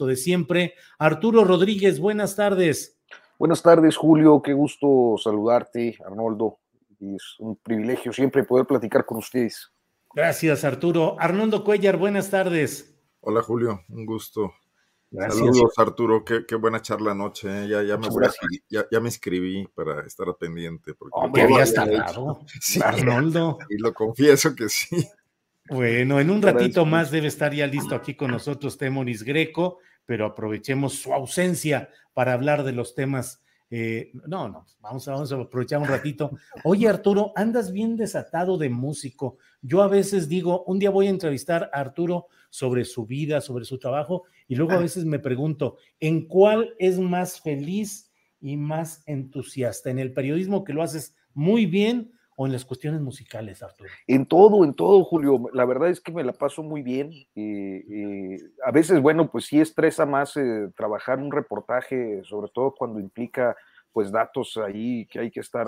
Gusto de siempre. Arturo Rodríguez, buenas tardes. Buenas tardes, Julio. Qué gusto saludarte, Arnoldo. Y es un privilegio siempre poder platicar con ustedes. Gracias, Arturo. Arnoldo Cuellar, buenas tardes. Hola Julio, un gusto. Gracias. Saludos Arturo, qué, qué buena charla anoche. ¿eh? Ya, ya, me escribir- ya, ya me inscribí para estar al pendiente. Porque Hombre, habías había tardado. Sí, Arnoldo. y lo confieso que sí. Bueno, en un Gracias. ratito más debe estar ya listo aquí con nosotros Temoris Greco, pero aprovechemos su ausencia para hablar de los temas. eh, no, no, vamos a, vamos a aprovechar un ratito. Oye, Arturo, andas bien desatado de músico. Yo a veces digo, un día voy a entrevistar a Arturo sobre su vida, sobre su trabajo, y luego a veces me pregunto, ¿en cuál es más feliz y más entusiasta? ¿En el periodismo que lo haces muy bien o en las cuestiones musicales, Arturo? En todo, en todo, Julio. La verdad es que me la paso muy bien. eh, eh, a veces, bueno, pues sí estresa más eh, trabajar un reportaje, sobre todo cuando implica pues datos ahí que hay que estar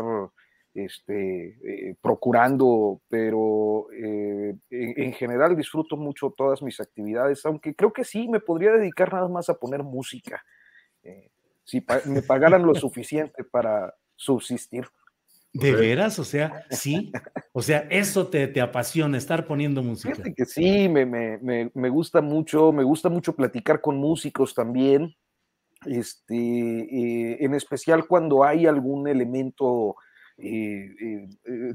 este, eh, procurando, pero en, en general disfruto mucho todas mis actividades, aunque creo que sí me podría dedicar nada más a poner música. si pa- me pagaran lo suficiente para subsistir. ¿De veras? O sea, sí. O sea, eso te, te apasiona, estar poniendo música. Fíjate que sí, me, me- me- me gusta mucho, me gusta mucho platicar con músicos también, este, eh, en especial cuando hay algún elemento, eh, eh,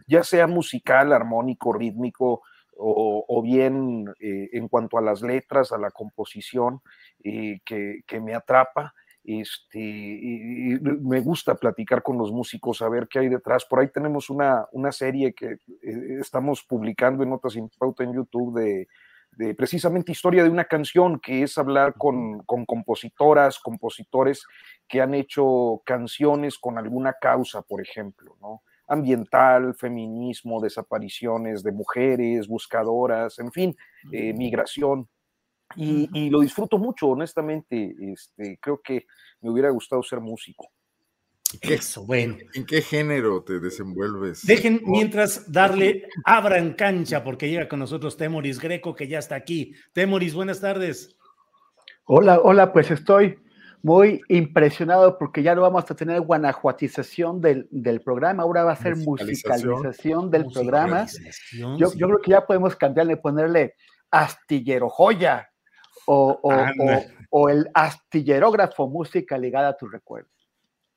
ya sea musical, armónico, rítmico, o, o bien en cuanto a las letras, a la composición, que, que me atrapa. Este, y- y me gusta platicar con los músicos, a ver qué hay detrás. Por ahí tenemos una, una serie que eh, estamos publicando en Notas Sin Pauta en YouTube de, de precisamente historia de una canción, que es hablar con, con compositoras, compositores que han hecho canciones con alguna causa, por ejemplo, ¿no? Ambiental, feminismo, desapariciones de mujeres, buscadoras, en fin, eh, migración. Y, y lo disfruto mucho, honestamente. Este, creo que me hubiera gustado ser músico. Eso, bueno. ¿En qué género te desenvuelves? Dejen mientras darle, abran cancha porque llega con nosotros Temoris Greco que ya está aquí. Temoris, buenas tardes. Hola, hola, pues estoy muy impresionado porque ya no vamos a tener guanajuatización del, del programa, ahora va a ser Musicalización. musicalización del programa. Yo, sí. yo creo que ya podemos cambiarle, ponerle astillero joya o, o- o- o el astillerógrafo, música ligada a tus recuerdos.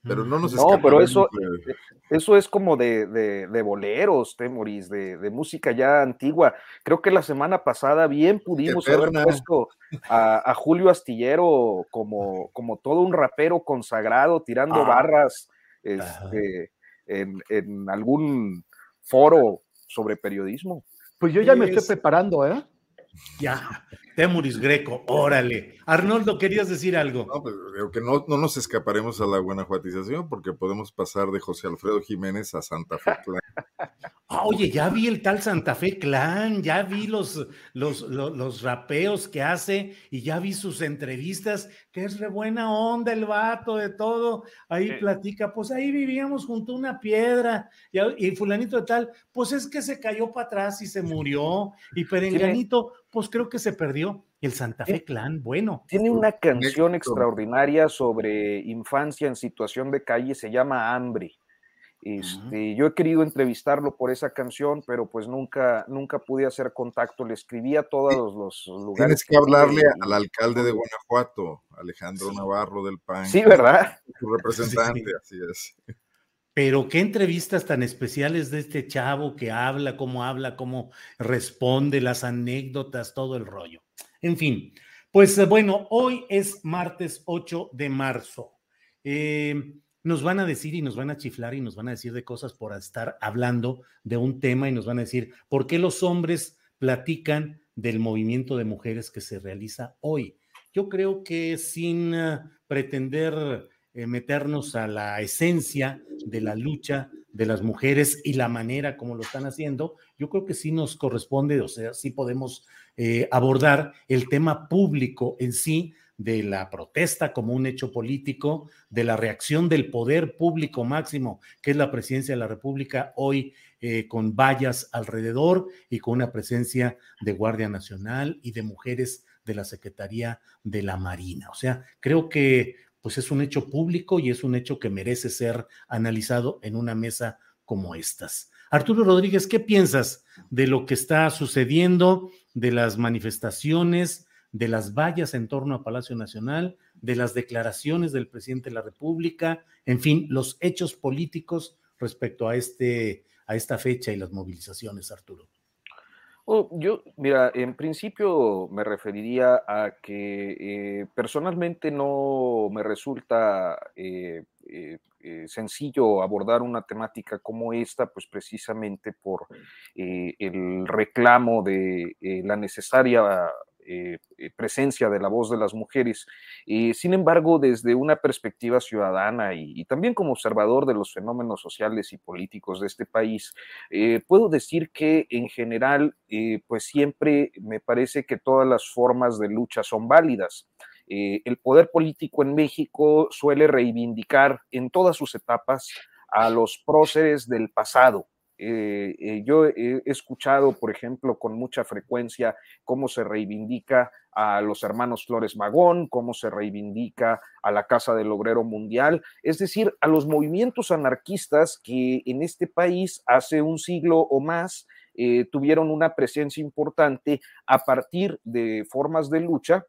Pero no nos No, pero eso- de- Eso es como de, de- de boleros, Temoris, de, de música ya antigua. Creo que la semana pasada bien pudimos haber puesto a, a Julio Astillero como, como todo un rapero consagrado, tirando Ah. barras este, en, en algún foro sobre periodismo. Pues yo ya me Es- estoy preparando, ¿eh? Ya, Temoris Greco, órale. Arnoldo, ¿querías decir algo? No, pues, digo que no, no nos escaparemos a la guanajuatización porque podemos pasar de José Alfredo Jiménez a Santa Fe Clan. Ah, oye, ya vi el tal Santa Fe Clan, ya vi los, los, los, los rapeos que hace y ya vi sus entrevistas, que es re buena onda el vato de todo. Ahí platica, pues ahí vivíamos junto a una piedra y fulanito de tal, pues es que se cayó para atrás y se murió y perenganito, pues creo que se perdió. Y el Santa Fe Clan, bueno. Tiene una canción extraordinaria sobre infancia en situación de calle, se llama Hambre. Este, Yo he querido entrevistarlo por esa canción, pero pues nunca, nunca pude hacer contacto. Le escribí a todos los, lugares. Tienes que hablarle al alcalde de Guanajuato, Alejandro Navarro del PAN. Sí, ¿verdad? Su representante, así es. Pero qué entrevistas tan especiales de este chavo que habla, cómo habla, cómo responde, las anécdotas, todo el rollo. En fin, pues eh, bueno, hoy es martes 8 de marzo. Eh, nos van a decir y nos van a chiflar y nos van a decir de cosas por estar hablando de un tema y nos van a decir por qué los hombres platican del movimiento de mujeres que se realiza hoy. Yo creo que sin eh, pretender eh, meternos a la esencia de la lucha de las mujeres y la manera como lo están haciendo, yo creo que sí nos corresponde, o sea, sí podemos eh, abordar el tema público en sí de la protesta como un hecho político, de la reacción del poder público máximo, que es la presidencia de la República, hoy eh, con vallas alrededor y con una presencia de Guardia Nacional y de mujeres de la Secretaría de la Marina. O sea, creo que pues es un hecho público y es un hecho que merece ser analizado en una mesa como estas. Arturo Rodríguez, ¿qué piensas de lo que está sucediendo, de las manifestaciones, de las vallas en torno a Palacio Nacional, de las declaraciones del presidente de la República, en fin, los hechos políticos respecto a, este, a esta fecha y las movilizaciones, Arturo. Oh, yo, mira, en principio me referiría a que eh, personalmente no me resulta eh, eh, sencillo abordar una temática como esta, pues precisamente por el reclamo de la necesaria eh, eh, presencia de la voz de las mujeres. Eh, sin embargo, desde una perspectiva ciudadana y, también como observador de los fenómenos sociales y políticos de este país, puedo decir que en general, pues siempre me parece que todas las formas de lucha son válidas. el poder político en México suele reivindicar en todas sus etapas a los próceres del pasado, eh, eh, yo he escuchado, por ejemplo, con mucha frecuencia cómo se reivindica a los hermanos Flores Magón, cómo se reivindica a la Casa del Obrero Mundial, es decir, a los movimientos anarquistas que en este país hace un siglo o más eh, tuvieron una presencia importante a partir de formas de lucha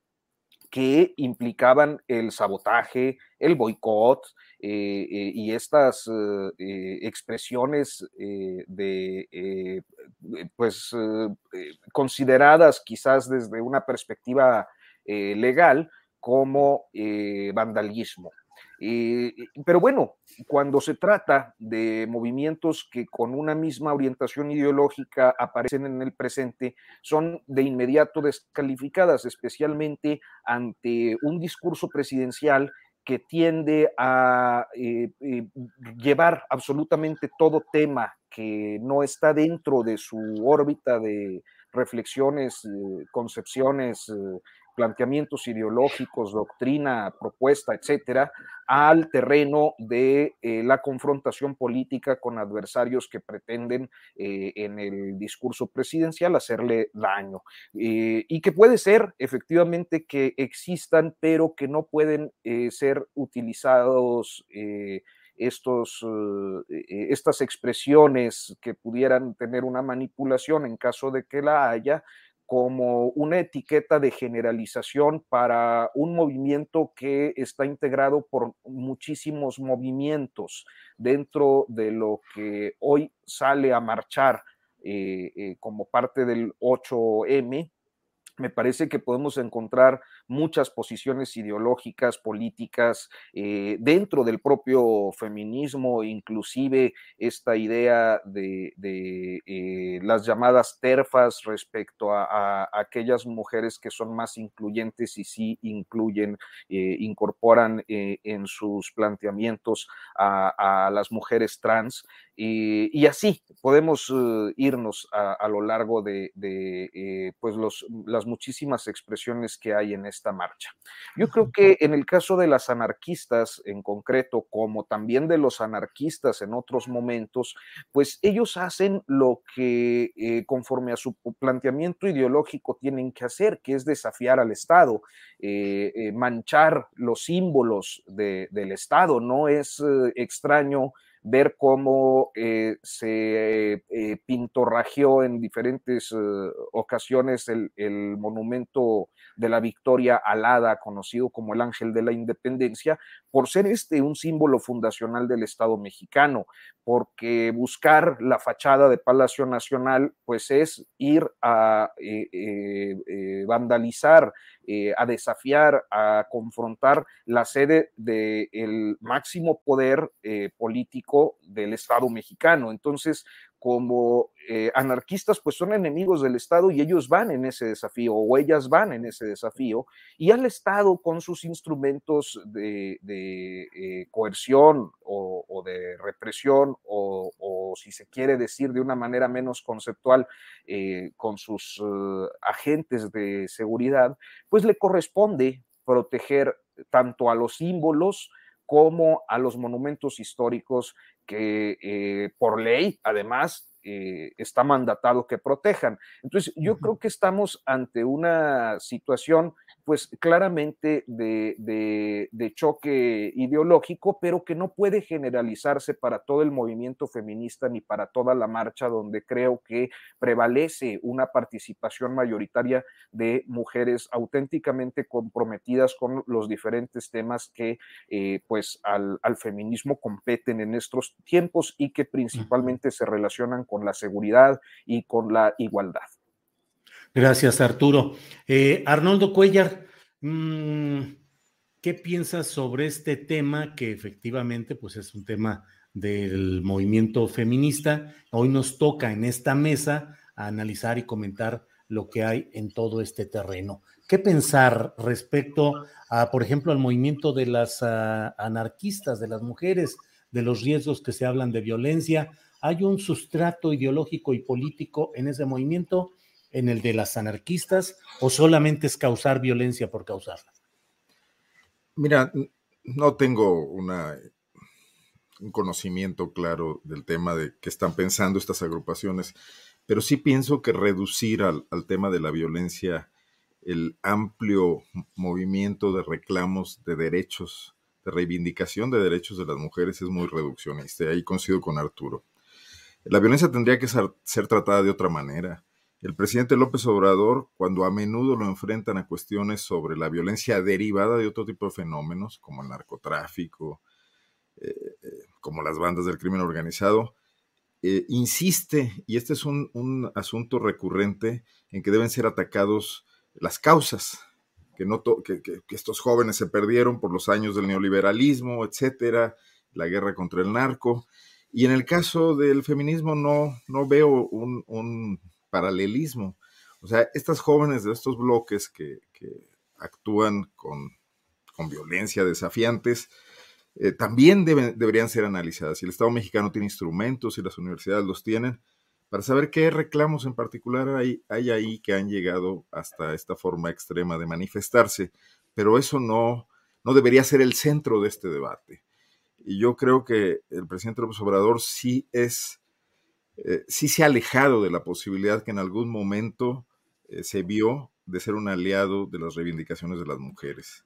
que implicaban el sabotaje, el boicot eh, eh, y estas eh, expresiones de, pues, consideradas quizás desde una perspectiva legal como vandalismo. Eh, pero bueno, cuando se trata de movimientos que con una misma orientación ideológica aparecen en el presente, son de inmediato descalificadas, especialmente ante un discurso presidencial que tiende a eh, eh, llevar absolutamente todo tema que no está dentro de su órbita de reflexiones, concepciones planteamientos ideológicos, doctrina, propuesta, etcétera, al terreno de eh, la confrontación política con adversarios que pretenden eh, en el discurso presidencial hacerle daño. Eh, y que puede ser efectivamente que existan, pero que no pueden ser utilizados estos, estas expresiones que pudieran tener una manipulación en caso de que la haya, como una etiqueta de generalización para un movimiento que está integrado por muchísimos movimientos dentro de lo que hoy sale a marchar eh, eh, como parte del 8M, me parece que podemos encontrar muchas posiciones ideológicas, políticas, eh, dentro del propio feminismo, inclusive esta idea de, eh, las llamadas terfas respecto a, aquellas mujeres que son más incluyentes y sí incluyen, eh, incorporan en sus planteamientos a, las mujeres trans. Y, así podemos eh, irnos a, lo largo de, eh, pues los, las muchísimas expresiones que hay en esta marcha. Yo creo que en el caso de las anarquistas en concreto, como también de los anarquistas en otros momentos, pues ellos hacen lo que eh, conforme a su planteamiento ideológico tienen que hacer, que es desafiar al Estado, manchar los símbolos del Estado. No es extraño ver cómo eh, se eh, pintorrajeó en diferentes eh, ocasiones el, el, monumento de la victoria alada, conocido como el Ángel de la Independencia, por ser este un símbolo fundacional del Estado mexicano, porque buscar la fachada de Palacio Nacional, pues es ir a vandalizar, a desafiar, a confrontar la sede del máximo poder político del Estado mexicano. Entonces, como eh, anarquistas, pues son enemigos del Estado y ellos van en ese desafío o ellas van en ese desafío y al Estado con sus instrumentos de, eh, coerción o, de represión o, si se quiere decir de una manera menos conceptual, eh, con sus agentes de seguridad, pues le corresponde proteger tanto a los símbolos, como a los monumentos históricos que eh, por ley, además, eh, está mandatado que protejan. Entonces, yo creo que estamos ante una situación pues claramente de, choque ideológico, pero que no puede generalizarse para todo el movimiento feminista ni para toda la marcha, donde creo que prevalece una participación mayoritaria de mujeres auténticamente comprometidas con los diferentes temas que eh, pues al, feminismo competen en estos tiempos y que principalmente se relacionan con la seguridad y con la igualdad. Gracias, Arturo. Eh, Arnoldo Cuellar, mm, ¿qué piensas sobre este tema que efectivamente pues es un tema del movimiento feminista? Hoy nos toca en esta mesa analizar y comentar lo que hay en todo este terreno. ¿Qué pensar respecto a, por ejemplo, al movimiento de las ah, anarquistas, de las mujeres, de los riesgos que se hablan de violencia? ¿Hay un sustrato ideológico y político en ese movimiento? En el de las anarquistas o solamente es causar violencia por causarla? Mira, no tengo un conocimiento claro del tema de qué están pensando estas agrupaciones, pero sí pienso que reducir al, tema de la violencia el amplio movimiento de reclamos de derechos, de reivindicación de derechos de las mujeres es muy reduccionista. Ahí coincido con Arturo. La violencia tendría que ser tratada de otra manera el presidente López Obrador, cuando a menudo lo enfrentan a cuestiones sobre la violencia derivada de otro tipo de fenómenos, como el narcotráfico, eh, eh, como las bandas del crimen organizado, eh, insiste, y este es un, asunto recurrente, en que deben ser atacados las causas, que, no que, estos jóvenes se perdieron por los años del neoliberalismo, etcétera, la guerra contra el narco. Y en el caso del feminismo no, no veo un, paralelismo. O sea, estas jóvenes de estos bloques que, actúan con, violencia, desafiantes, eh, también deben, deberían ser analizadas. Y el Estado mexicano tiene instrumentos y las universidades los tienen para saber qué reclamos en particular hay, hay ahí que han llegado hasta esta forma extrema de manifestarse. Pero eso no, no debería ser el centro de este debate. Y yo creo que el presidente López Obrador sí es eh, sí se ha alejado de la posibilidad que en algún momento eh, se vio de ser un aliado de las reivindicaciones de las mujeres.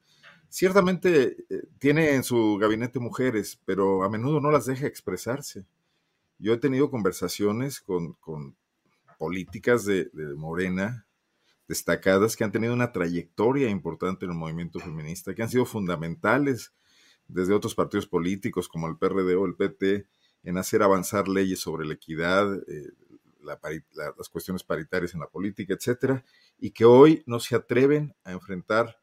Ciertamente eh, tiene en su gabinete mujeres, pero a menudo no las deja expresarse. Yo he tenido conversaciones con, políticas de, de, Morena destacadas que han tenido una trayectoria importante en el movimiento feminista, que han sido fundamentales desde otros partidos políticos como el PRD o el PT, en hacer avanzar leyes sobre la equidad, eh, las cuestiones paritarias en la política, etcétera, y que hoy no se atreven a enfrentar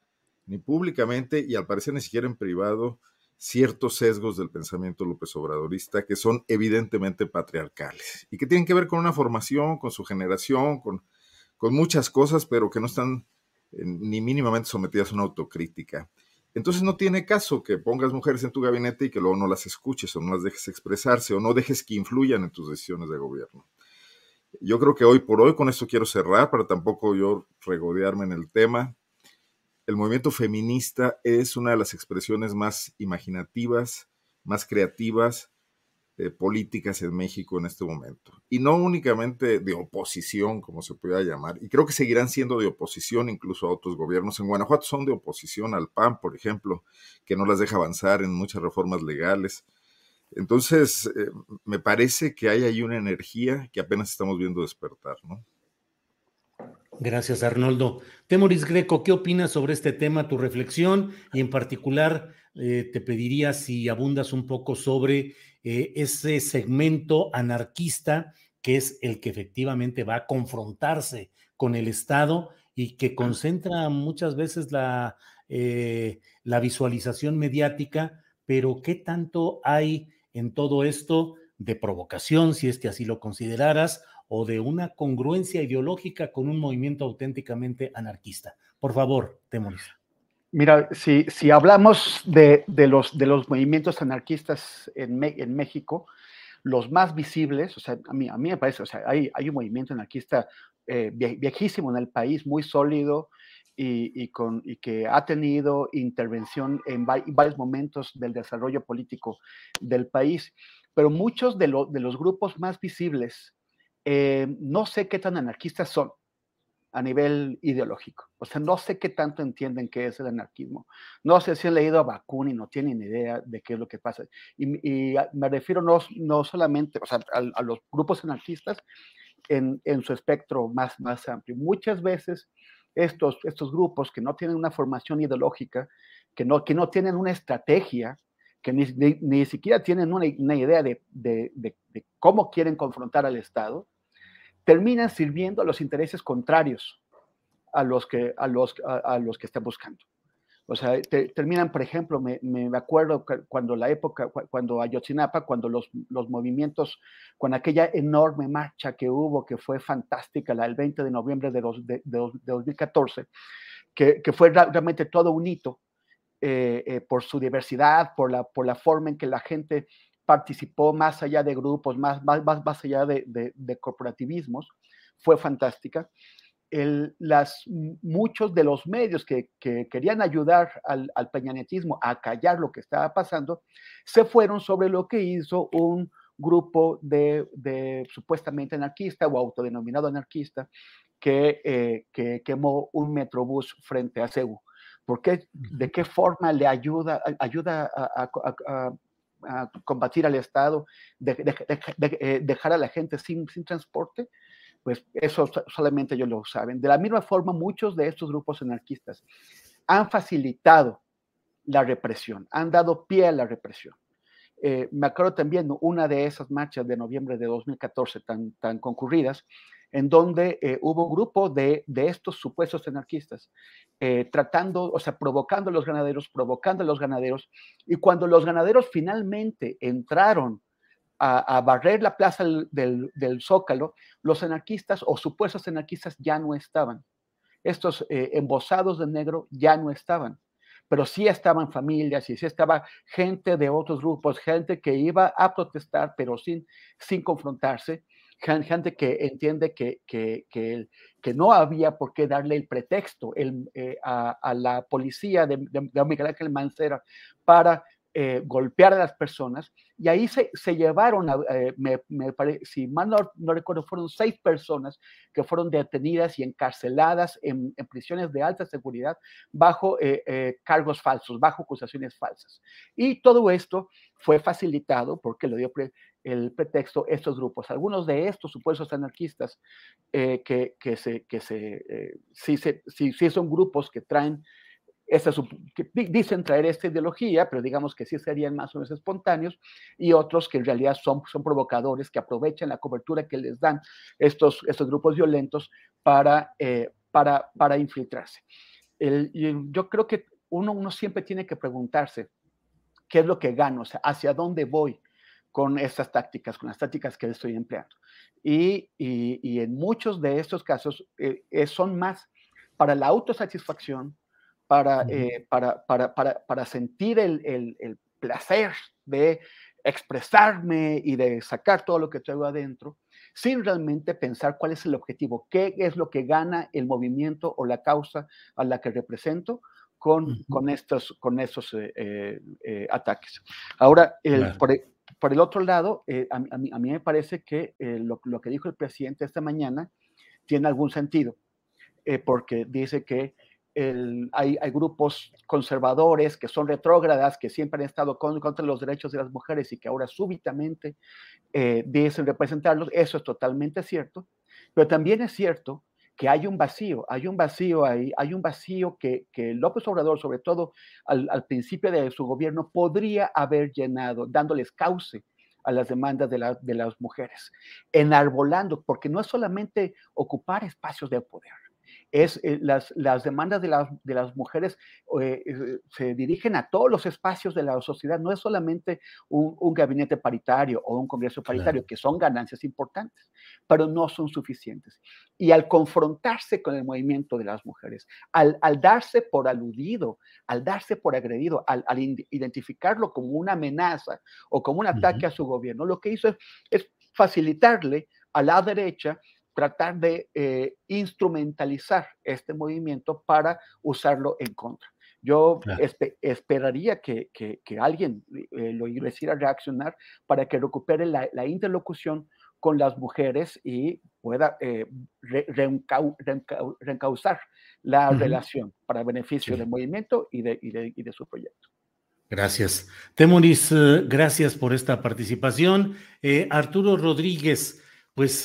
ni públicamente y al parecer ni siquiera en privado ciertos sesgos del pensamiento López Obradorista que son evidentemente patriarcales y que tienen que ver con una formación, con su generación, con, muchas cosas, pero que no están eh, ni mínimamente sometidas a una autocrítica. Entonces no tiene caso que pongas mujeres en tu gabinete y que luego no las escuches o no las dejes expresarse o no dejes que influyan en tus decisiones de gobierno. Yo creo que hoy por hoy, con esto quiero cerrar para tampoco yo regodearme en el tema, el movimiento feminista es una de las expresiones más imaginativas, más creativas, eh, políticas en México en este momento. Y no únicamente de oposición, como se pueda llamar, y creo que seguirán siendo de oposición incluso a otros gobiernos. En Guanajuato son de oposición al PAN, por ejemplo, que no las deja avanzar en muchas reformas legales. Entonces, eh, me parece que hay ahí una energía que apenas estamos viendo despertar, ¿no? Gracias, Arnoldo. Temoris Greco, ¿qué opinas sobre este tema, tu reflexión? Y en particular, eh, te pediría si abundas un poco sobre eh, ese segmento anarquista que es el que efectivamente va a confrontarse con el Estado y que concentra muchas veces la, eh, la visualización mediática, pero ¿qué tanto hay en todo esto de provocación, si es que así lo consideraras, o de una congruencia ideológica con un movimiento auténticamente anarquista? Por favor, Temoris. Mira, si, si hablamos de, de, los, de los movimientos anarquistas en, en, México, los más visibles, o sea, a mí, a mí me parece, o sea, hay, hay un movimiento anarquista eh, viejísimo en el país, muy sólido y, y, con, y que ha tenido intervención en, en, varios momentos del desarrollo político del país, pero muchos de, lo, de los grupos más visibles, eh, no sé qué tan anarquistas son a nivel ideológico. O sea, no sé qué tanto entienden qué es el anarquismo. No sé si han leído a Bakunin, no tienen idea de qué es lo que pasa. Y, y me refiero no, no solamente o sea, a, a, los grupos anarquistas en, en, su espectro más, más amplio. Muchas veces estos, estos grupos que no tienen una formación ideológica, que no, que no tienen una estrategia, que ni, ni, ni siquiera tienen una, una idea de, de, de, de cómo quieren confrontar al Estado, terminan sirviendo a los intereses contrarios a los que, a los, a, los que están buscando. O sea, te, terminan, por ejemplo, me, me, acuerdo cuando la época, cuando Ayotzinapa, cuando los, los movimientos, con aquella enorme marcha que hubo, que fue fantástica, la del 20 de noviembre de, dos, de, de, de 2014, que, que, fue realmente todo un hito eh, eh, por su diversidad, por la, por la forma en que la gente participó más allá de grupos, más, más, más, más allá de, de, de, corporativismos, fue fantástica. El, las, muchos de los medios que, que querían ayudar al, al, peñanetismo a callar lo que estaba pasando, se fueron sobre lo que hizo un grupo de, de supuestamente anarquista o autodenominado anarquista que, eh, que quemó un metrobús frente a Cebu. ¿Por qué? ¿De qué forma le ayuda, ayuda a, a, a a combatir al Estado, de, de, eh, dejar a la gente sin, sin, transporte, pues eso solamente ellos lo saben. De la misma forma, muchos de estos grupos anarquistas han facilitado la represión, han dado pie a la represión. Eh, me acuerdo también una de esas marchas de noviembre de 2014 tan, tan concurridas, en donde eh, hubo un grupo de, de, estos supuestos anarquistas eh, tratando, o sea, provocando a los ganaderos, provocando a los ganaderos, y cuando los ganaderos finalmente entraron a, barrer la plaza del, Zócalo, los anarquistas o supuestos anarquistas ya no estaban. Estos eh, embosados de negro ya no estaban pero sí estaban familias y sí estaba gente de otros grupos, gente que iba a protestar, pero sin, sin confrontarse, gente que entiende que, que, que, que, no había por qué darle el pretexto el, eh, a, a, la policía de, de, de, Miguel Ángel Mancera para eh, golpear a las personas. Y ahí se, se llevaron, a, eh, me, me pare, si mal no, no, recuerdo, fueron seis personas que fueron detenidas y encarceladas en, en prisiones de alta seguridad bajo eh, cargos falsos, bajo acusaciones falsas. Y todo esto fue facilitado porque lo dio el pretexto estos grupos. Algunos de estos supuestos anarquistas eh, que, que, se, que se, eh, sí, se sí, sí, son grupos que traen, esta, que dicen traer esta ideología, pero digamos que sí serían más o menos espontáneos, y otros que en realidad son, son provocadores, que aprovechan la cobertura que les dan estos, estos grupos violentos para, eh, para, para infiltrarse. El, yo creo que uno, uno siempre tiene que preguntarse, ¿qué es lo que gano? ¿hacia dónde voy? Con estas tácticas, con las tácticas que estoy empleando. Y, y, y en muchos de estos casos eh, son más para la autosatisfacción, para, para, para, para, sentir el, el, el placer de expresarme y de sacar todo lo que traigo adentro, sin realmente pensar cuál es el objetivo, qué es lo que gana el movimiento o la causa a la que represento con, con estos, con estos eh, eh, eh, ataques. Ahora, por, el otro lado, a, mí, a, mí, me parece que lo, lo, que dijo el presidente esta mañana tiene algún sentido, porque dice que hay, grupos conservadores que son retrógradas, que siempre han estado contra los derechos de las mujeres y que ahora súbitamente eh, dicen representarlos. Eso es totalmente cierto. Pero también es cierto que hay un vacío, hay un vacío ahí, hay un vacío que, que López Obrador, sobre todo al, principio de su gobierno, podría haber llenado, dándoles cauce a las demandas de, de las mujeres, enarbolando, porque no es solamente ocupar espacios de poder, es eh, las, las, demandas de, de las mujeres eh, eh, se dirigen a todos los espacios de la sociedad, no es solamente un, gabinete paritario o un congreso paritario, que son ganancias importantes, pero no son suficientes. Y al confrontarse con el movimiento de las mujeres, al, al darse por aludido, al darse por agredido, al, identificarlo como una amenaza o como un ataque a su gobierno, lo que hizo es, es facilitarle a la derecha tratar de eh, instrumentalizar este movimiento para usarlo en contra. Yo esperaría que, que, alguien eh, lo hiciera reaccionar para que recupere la, la interlocución con las mujeres y pueda eh, reencauzar la relación para beneficio del movimiento y de, y, de, y de, su proyecto. Gracias. Temoris, gracias por esta participación. Arturo Rodríguez, pues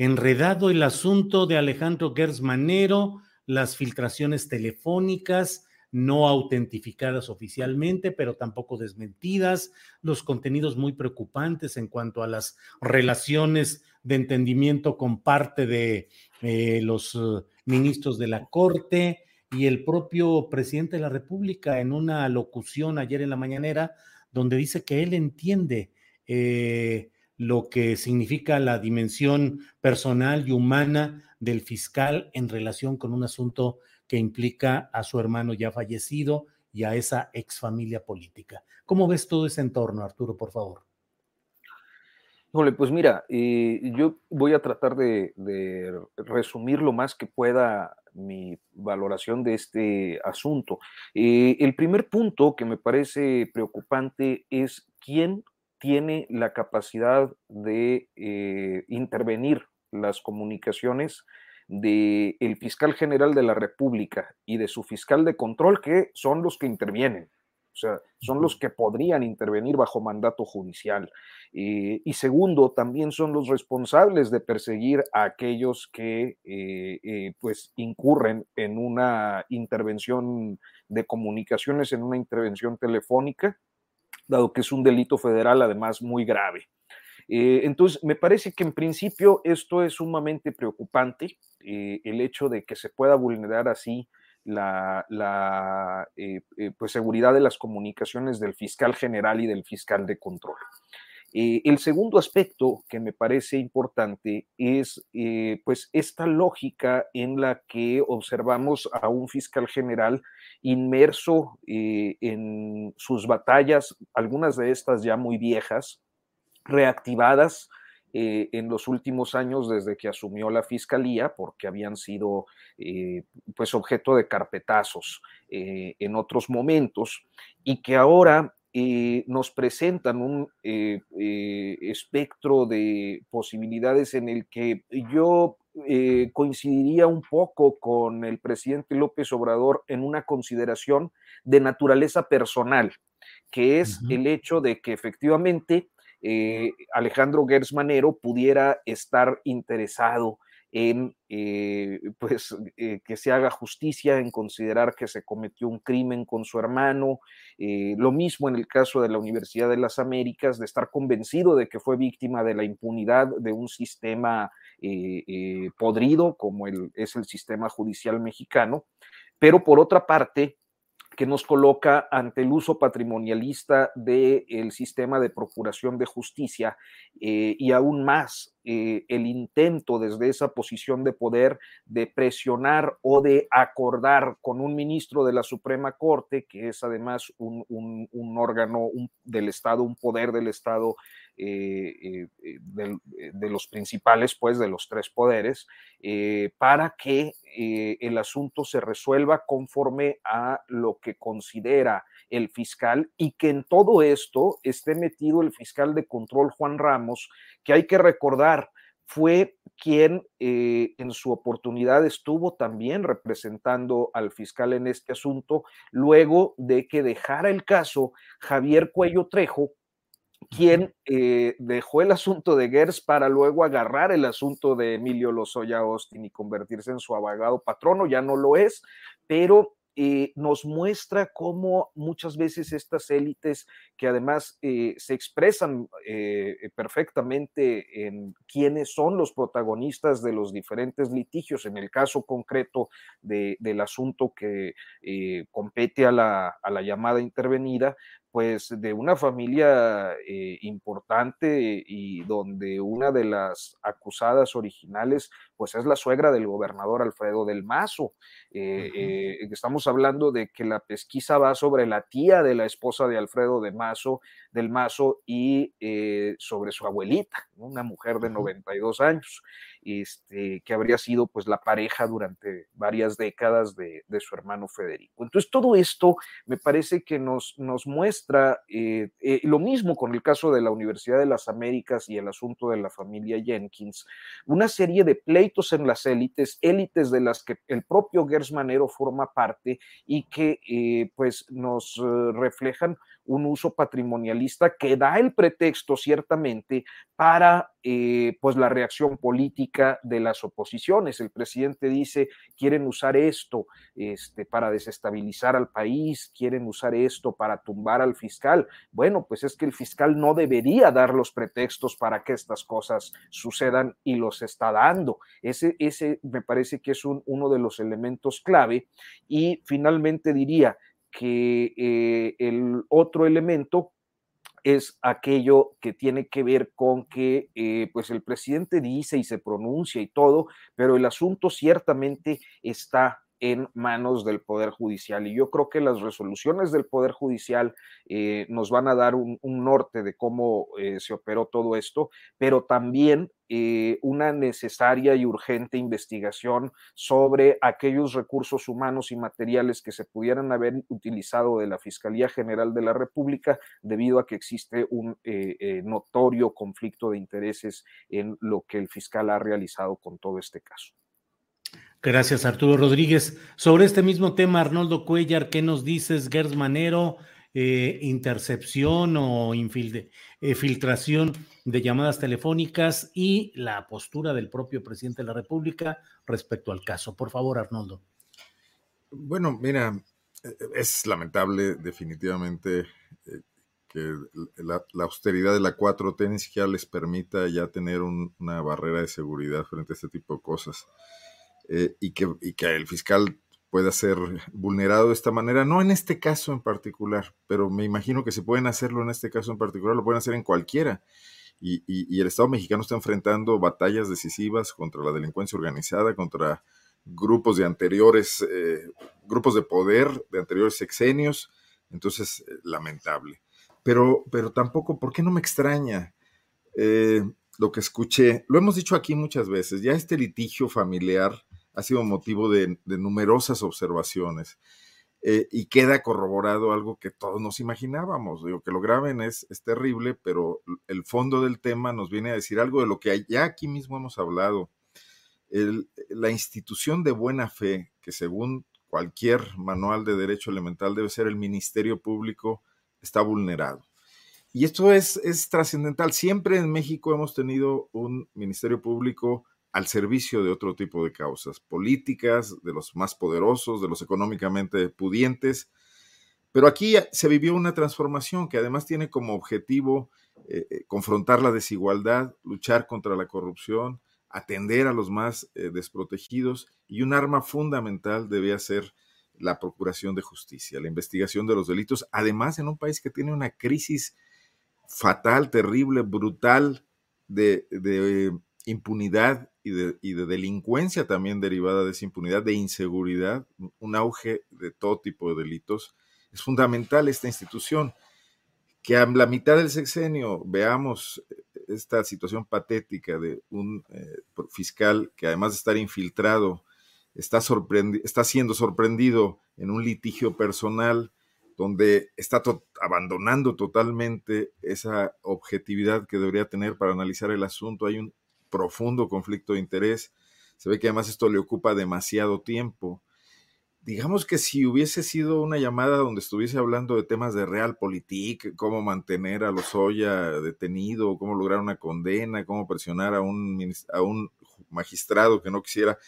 enredado el asunto de Alejandro Gersmanero, las filtraciones telefónicas no autentificadas oficialmente, pero tampoco desmentidas, los contenidos muy preocupantes en cuanto a las relaciones de entendimiento con parte de eh, los eh, ministros de la Corte y el propio presidente de la República en una locución ayer en la mañanera donde dice que él entiende eh, lo que significa la dimensión personal y humana del fiscal en relación con un asunto que implica a su hermano ya fallecido y a esa ex familia política. ¿Cómo ves todo ese entorno, Arturo, por favor? pues mira, eh, yo voy a tratar de, resumir lo más que pueda mi valoración de este asunto. Eh, el primer punto que me parece preocupante es quién tiene la capacidad de eh, intervenir las comunicaciones del el fiscal general de la República y de su fiscal de control, que son los que intervienen. O sea, son los que podrían intervenir bajo mandato judicial. Eh, y segundo, también son los responsables de perseguir a aquellos que eh, pues incurren en una intervención de comunicaciones, en una intervención telefónica dado que es un delito federal además muy grave. Eh, entonces, me parece que en principio esto es sumamente preocupante, eh, el hecho de que se pueda vulnerar así la, eh, pues, seguridad de las comunicaciones del fiscal general y del fiscal de control. El segundo aspecto que me parece importante es pues esta lógica en la que observamos a un fiscal general inmerso eh, en sus batallas, algunas de estas ya muy viejas, reactivadas en los últimos años desde que asumió la fiscalía, porque habían sido pues objeto de carpetazos en otros momentos, y que ahora eh, nos presentan un eh, eh, espectro de posibilidades en el que yo coincidiría un poco con el presidente López Obrador en una consideración de naturaleza personal, que es el hecho de que efectivamente Alejandro Gersmanero pudiera estar interesado en eh, pues, eh, que se haga justicia, en considerar que se cometió un crimen con su hermano. Eh, lo mismo en el caso de la Universidad de las Américas, de estar convencido de que fue víctima de la impunidad de un sistema podrido como es el sistema judicial mexicano. Pero por otra parte, que nos coloca ante el uso patrimonialista del sistema de procuración de justicia eh, y aún más eh, el intento desde esa posición de poder de presionar o de acordar con un ministro de la Suprema Corte, que es además un, órgano del Estado, un poder del Estado eh, de, los principales, pues, de los tres poderes, para que el asunto se resuelva conforme a lo que considera el fiscal y que en todo esto esté metido el fiscal de control Juan Ramos, que hay que recordar fue quien eh, en su oportunidad estuvo también representando al fiscal en este asunto, luego de que dejara el caso Javier Cuello Trejo, quien eh, dejó el asunto de Gers para luego agarrar el asunto de Emilio Lozoya Austin y convertirse en su abogado patrono, ya no lo es, pero eh, nos muestra cómo muchas veces estas élites, que además eh, se expresan perfectamente en quiénes son los protagonistas de los diferentes litigios, en el caso concreto del asunto que compete a la, a la llamada intervenida, pues de una familia eh, importante y donde una de las acusadas originales pues es la suegra del gobernador Alfredo del Mazo. Eh, eh, estamos hablando de que la pesquisa va sobre la tía de la esposa de Alfredo de Mazo, del Mazo y sobre su abuelita, una mujer de 92 años, este, que habría sido pues la pareja durante varias décadas de, de su hermano Federico. Entonces todo esto me parece que nos, nos muestra eh, eh, lo mismo con el caso de la Universidad de las Américas y el asunto de la familia Jenkins, una serie de pleitos en las élites, élites de las que el propio Gersmanero forma parte y que eh, pues nos reflejan un uso patrimonialista que da el pretexto ciertamente para eh, pues la reacción política de las oposiciones. El presidente dice, quieren usar esto este, para desestabilizar al país, quieren usar esto para tumbar al fiscal. Bueno, pues es que el fiscal no debería dar los pretextos para que estas cosas sucedan y los está dando. Ese, ese me parece que es uno de los elementos clave. Y finalmente diría, que eh, el otro elemento es aquello que tiene que ver con que eh, pues el presidente dice y se pronuncia y todo, pero el asunto ciertamente está en manos del Poder Judicial. Y yo creo que las resoluciones del Poder Judicial eh, nos van a dar un, norte de cómo eh, se operó todo esto, pero también eh, una necesaria y urgente investigación sobre aquellos recursos humanos y materiales que se pudieran haber utilizado de la Fiscalía General de la República debido a que existe un notorio conflicto de intereses en lo que el fiscal ha realizado con todo este caso. Gracias, Arturo Rodríguez. Sobre este mismo tema, Arnoldo Cuellar, ¿qué nos dices, Gers Manero? Eh, intercepción o eh, filtración de llamadas telefónicas y la postura del propio presidente de la República respecto al caso. Por favor, Arnoldo. Bueno, mira, es lamentable definitivamente eh, que la, austeridad de la 4T ni siquiera les permita ya tener una barrera de seguridad frente a este tipo de cosas. Eh, y, que, que el fiscal pueda ser vulnerado de esta manera, no en este caso en particular, pero me imagino que se pueden hacerlo en este caso en particular, lo pueden hacer en cualquiera. Y, el Estado mexicano está enfrentando batallas decisivas contra la delincuencia organizada, contra grupos de anteriores, eh, grupos de poder de anteriores sexenios, entonces eh, lamentable. Pero, pero tampoco, ¿por qué no me extraña? lo que escuché, lo hemos dicho aquí muchas veces, ya este litigio familiar ha sido motivo de, numerosas observaciones. Eh, y queda corroborado algo que todos nos imaginábamos. Digo, que lo graben es, es, terrible, pero el fondo del tema nos viene a decir algo de lo que ya aquí mismo hemos hablado. la institución de buena fe, que según cualquier manual de derecho elemental debe ser el Ministerio Público, está vulnerado. Y esto es, es trascendental. Siempre en México hemos tenido un Ministerio Público al servicio de otro tipo de causas políticas, de los más poderosos, de los económicamente pudientes. Pero aquí se vivió una transformación que además tiene como objetivo eh, eh, confrontar la desigualdad, luchar contra la corrupción, atender a los más eh, desprotegidos y un arma fundamental debía ser la procuración de justicia, la investigación de los delitos, además en un país que tiene una crisis fatal, terrible, brutal de, de impunidad y de, y de, delincuencia también derivada de esa impunidad, de inseguridad, un auge de todo tipo de delitos. Es fundamental esta institución. Que a la mitad del sexenio veamos esta situación patética de un eh, fiscal que además de estar infiltrado, está, está siendo sorprendido en un litigio personal donde está abandonando totalmente esa objetividad que debería tener para analizar el asunto. Hay un profundo conflicto de interés. Se ve que además esto le ocupa demasiado tiempo. Digamos que si hubiese sido una llamada donde estuviese hablando de temas de realpolitik, cómo mantener a Lozoya detenido, cómo lograr una condena, cómo presionar a un, a un magistrado que no quisiera,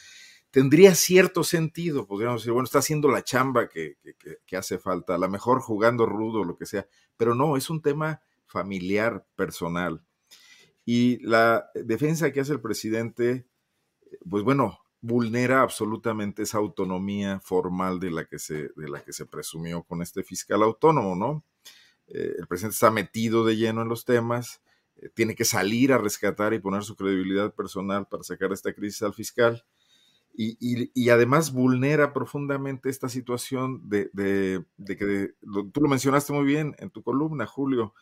tendría cierto sentido, podríamos decir, bueno, está haciendo la chamba que, que, que, hace falta, a lo mejor jugando rudo, lo que sea, pero no, es un tema familiar, personal. Y la defensa que hace el presidente, pues bueno, vulnera absolutamente esa autonomía formal de la que se, de la que se presumió con este fiscal autónomo, ¿no? Eh, el presidente está metido de lleno en los temas, eh, tiene que salir a rescatar y poner su credibilidad personal para sacar esta crisis al fiscal. Y, y, además vulnera profundamente esta situación de, de, de que, tú lo mencionaste muy bien en tu columna, Julio,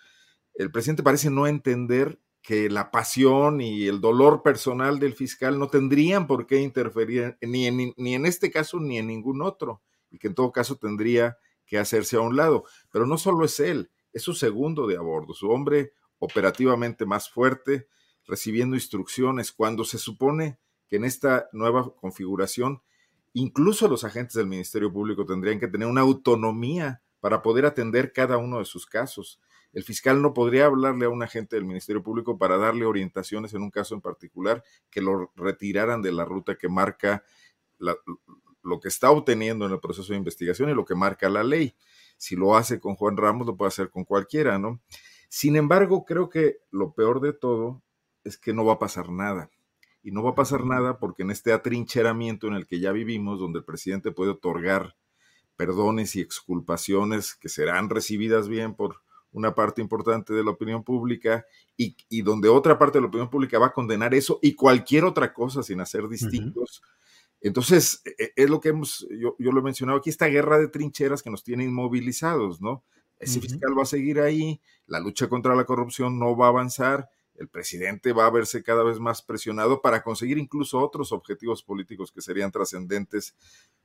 el presidente parece no entender que la pasión y el dolor personal del fiscal no tendrían por qué interferir ni en, ni en este caso ni en ningún otro, y que en todo caso tendría que hacerse a un lado. Pero no solo es él, es su segundo de a bordo, su hombre operativamente más fuerte, recibiendo instrucciones cuando se supone que en esta nueva configuración incluso los agentes del Ministerio Público tendrían que tener una autonomía para poder atender cada uno de sus casos el fiscal no podría hablarle a un agente del Ministerio Público para darle orientaciones en un caso en particular que lo retiraran de la ruta que marca lo que está obteniendo en el proceso de investigación y lo que marca la ley. Si lo hace con Juan Ramos, lo puede hacer con cualquiera, ¿no? Sin embargo, creo que lo peor de todo es que no va a pasar nada. Y no va a pasar nada porque en este atrincheramiento en el que ya vivimos, donde el presidente puede otorgar perdones y exculpaciones que serán recibidas bien por una parte importante de la opinión pública y, donde otra parte de la opinión pública va a condenar eso y cualquier otra cosa sin hacer distintos. Entonces, e, e, es lo que hemos, yo, lo he mencionado aquí, esta guerra de trincheras que nos tiene inmovilizados, ¿no? Ese fiscal va a seguir ahí, la lucha contra la corrupción no va a avanzar, el presidente va a verse cada vez más presionado para conseguir incluso otros objetivos políticos que serían trascendentes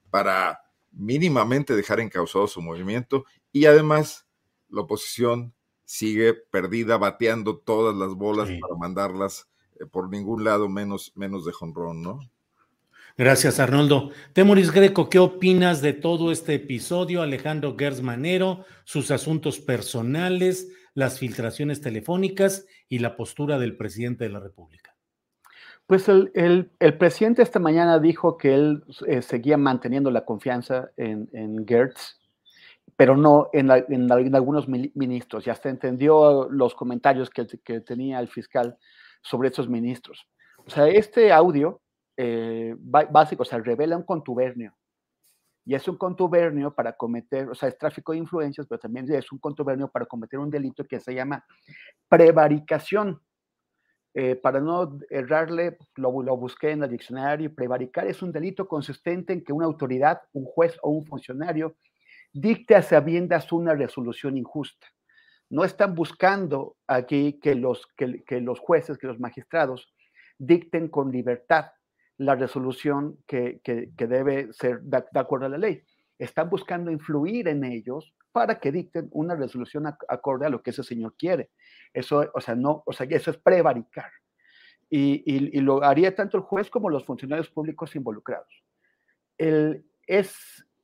para mínimamente dejar encausado su movimiento y además la oposición sigue perdida, bateando todas las bolas para mandarlas eh, por ningún lado, menos, menos de jonrón, ¿no? Gracias, Arnoldo. Temoris Greco, ¿qué opinas de todo este episodio? Alejandro Gersmanero, sus asuntos personales, las filtraciones telefónicas y la postura del presidente de la República. Pues el, presidente esta mañana dijo que él eh, seguía manteniendo la confianza en, en Gertz, pero no en, algunos ministros. Ya se entendió los comentarios que, tenía el fiscal sobre estos ministros. O sea, este audio eh, básico, o sea, revela un contubernio. Y es un contubernio para cometer, o sea, es tráfico de influencias, pero también es un contubernio para cometer un delito que se llama prevaricación. Eh, para no errarle, lo, lo, busqué en el diccionario, prevaricar es un delito consistente en que una autoridad, un juez o un funcionario dicte a sabiendas una resolución injusta. No están buscando aquí que los, que, los jueces, que los magistrados dicten con libertad la resolución que, debe ser de, acuerdo a la ley. Están buscando influir en ellos para que dicten una resolución acorde a lo que ese señor quiere. Eso, o sea, no, o sea, eso es prevaricar. Y, y, lo haría tanto el juez como los funcionarios públicos involucrados. El, es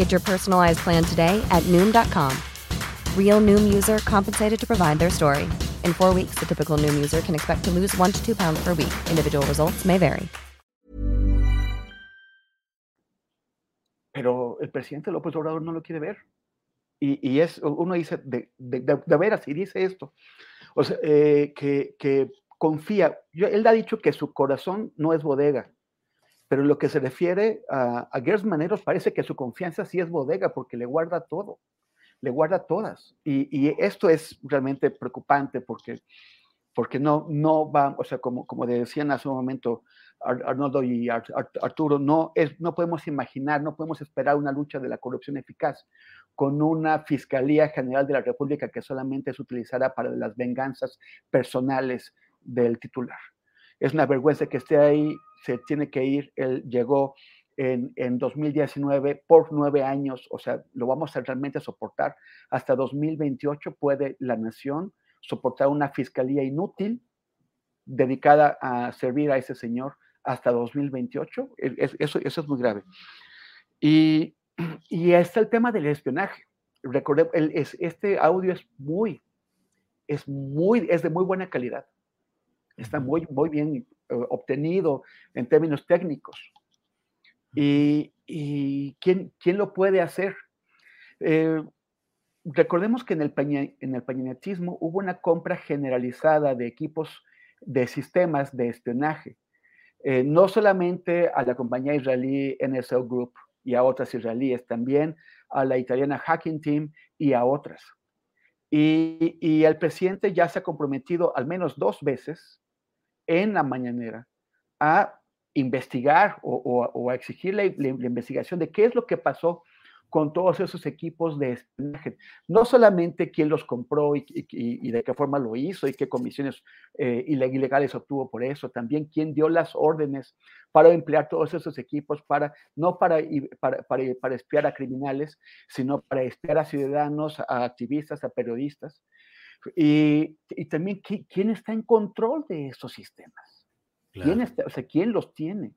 Get your personalized plan today at Noom.com. Real Noom user compensated to provide their story. In four weeks, the typical Noom user can expect to lose one to two pounds per week. Individual results may vary. Pero el presidente López Obrador no lo quiere ver. Y, y es, uno dice, de, de, de, de veras, y dice esto, o sea, eh, que, que, confía, yo, él ha dicho que su corazón no es bodega, pero en lo que se refiere a, a Maneros parece que su confianza sí es bodega porque le guarda todo, le guarda todas. Y, esto es realmente preocupante porque, porque no, no va, o sea, como, como decían hace un momento Ar Arnoldo y Ar Arturo, no, es, no podemos imaginar, no podemos esperar una lucha de la corrupción eficaz con una Fiscalía General de la República que solamente se utilizará para las venganzas personales del titular. Es una vergüenza que esté ahí, se tiene que ir, él llegó en, en 2019 por nueve años, o sea, lo vamos a realmente soportar. Hasta 2028 puede la nación soportar una fiscalía inútil dedicada a servir a ese señor hasta 2028. Eso, eso es muy grave. Y y está el tema del espionaje. Recordé, este audio es muy, es muy, es de muy buena calidad. Está muy, muy bien uh, obtenido en términos técnicos. Y, y ¿quién, ¿quién, lo puede hacer? Eh, recordemos que en el, paña, en el hubo una compra generalizada de equipos de sistemas de espionaje. Eh, no solamente a la compañía israelí NSO Group, y a otras israelíes, también a la italiana Hacking Team y a otras. Y, y, el presidente ya se ha comprometido al menos dos veces en la mañanera a investigar o, a exigir la, investigación de qué es lo que pasó con todos esos equipos de espionaje. No solamente quién los compró y de qué forma lo hizo y qué comisiones eh, ilegales obtuvo por eso, también quién dio las órdenes para emplear todos esos equipos, para, no para, para, para, para espiar a criminales, sino para espiar a ciudadanos, a activistas, a periodistas. Y, y también quién está en control de esos sistemas. Claro. ¿Quién, está, o sea, ¿Quién los tiene?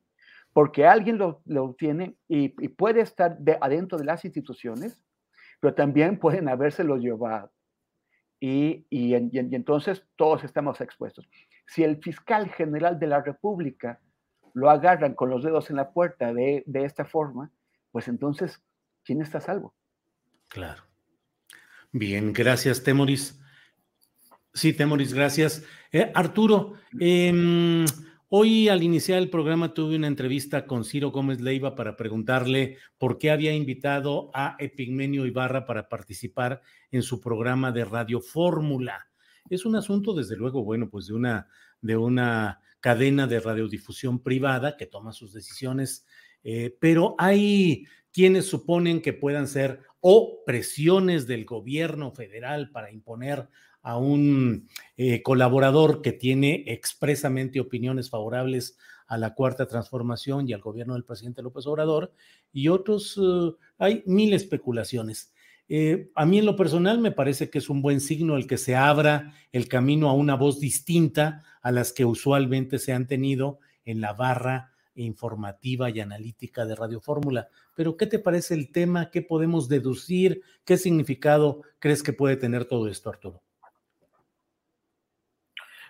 porque alguien lo, lo tiene y, y, puede estar de, adentro de las instituciones, pero también pueden habérselo llevado. Y, y, y, y, entonces todos estamos expuestos. Si el fiscal general de la República lo agarran con los dedos en la puerta de, de esta forma, pues entonces, ¿quién está a salvo? Claro. Bien, gracias, Temoris. Sí, Temoris, gracias. Eh, Arturo, eh, Hoy al iniciar el programa tuve una entrevista con Ciro Gómez Leiva para preguntarle por qué había invitado a Epigmenio Ibarra para participar en su programa de Radio Fórmula. Es un asunto, desde luego, bueno, pues de una, de una cadena de radiodifusión privada que toma sus decisiones, eh, pero hay quienes suponen que puedan ser o presiones del gobierno federal para imponer a un eh, colaborador que tiene expresamente opiniones favorables a la cuarta transformación y al gobierno del presidente López Obrador, y otros, uh, hay mil especulaciones. Eh, a mí en lo personal me parece que es un buen signo el que se abra el camino a una voz distinta a las que usualmente se han tenido en la barra informativa y analítica de Radio Fórmula. Pero, ¿qué te parece el tema? ¿Qué podemos deducir? ¿Qué significado crees que puede tener todo esto, Arturo?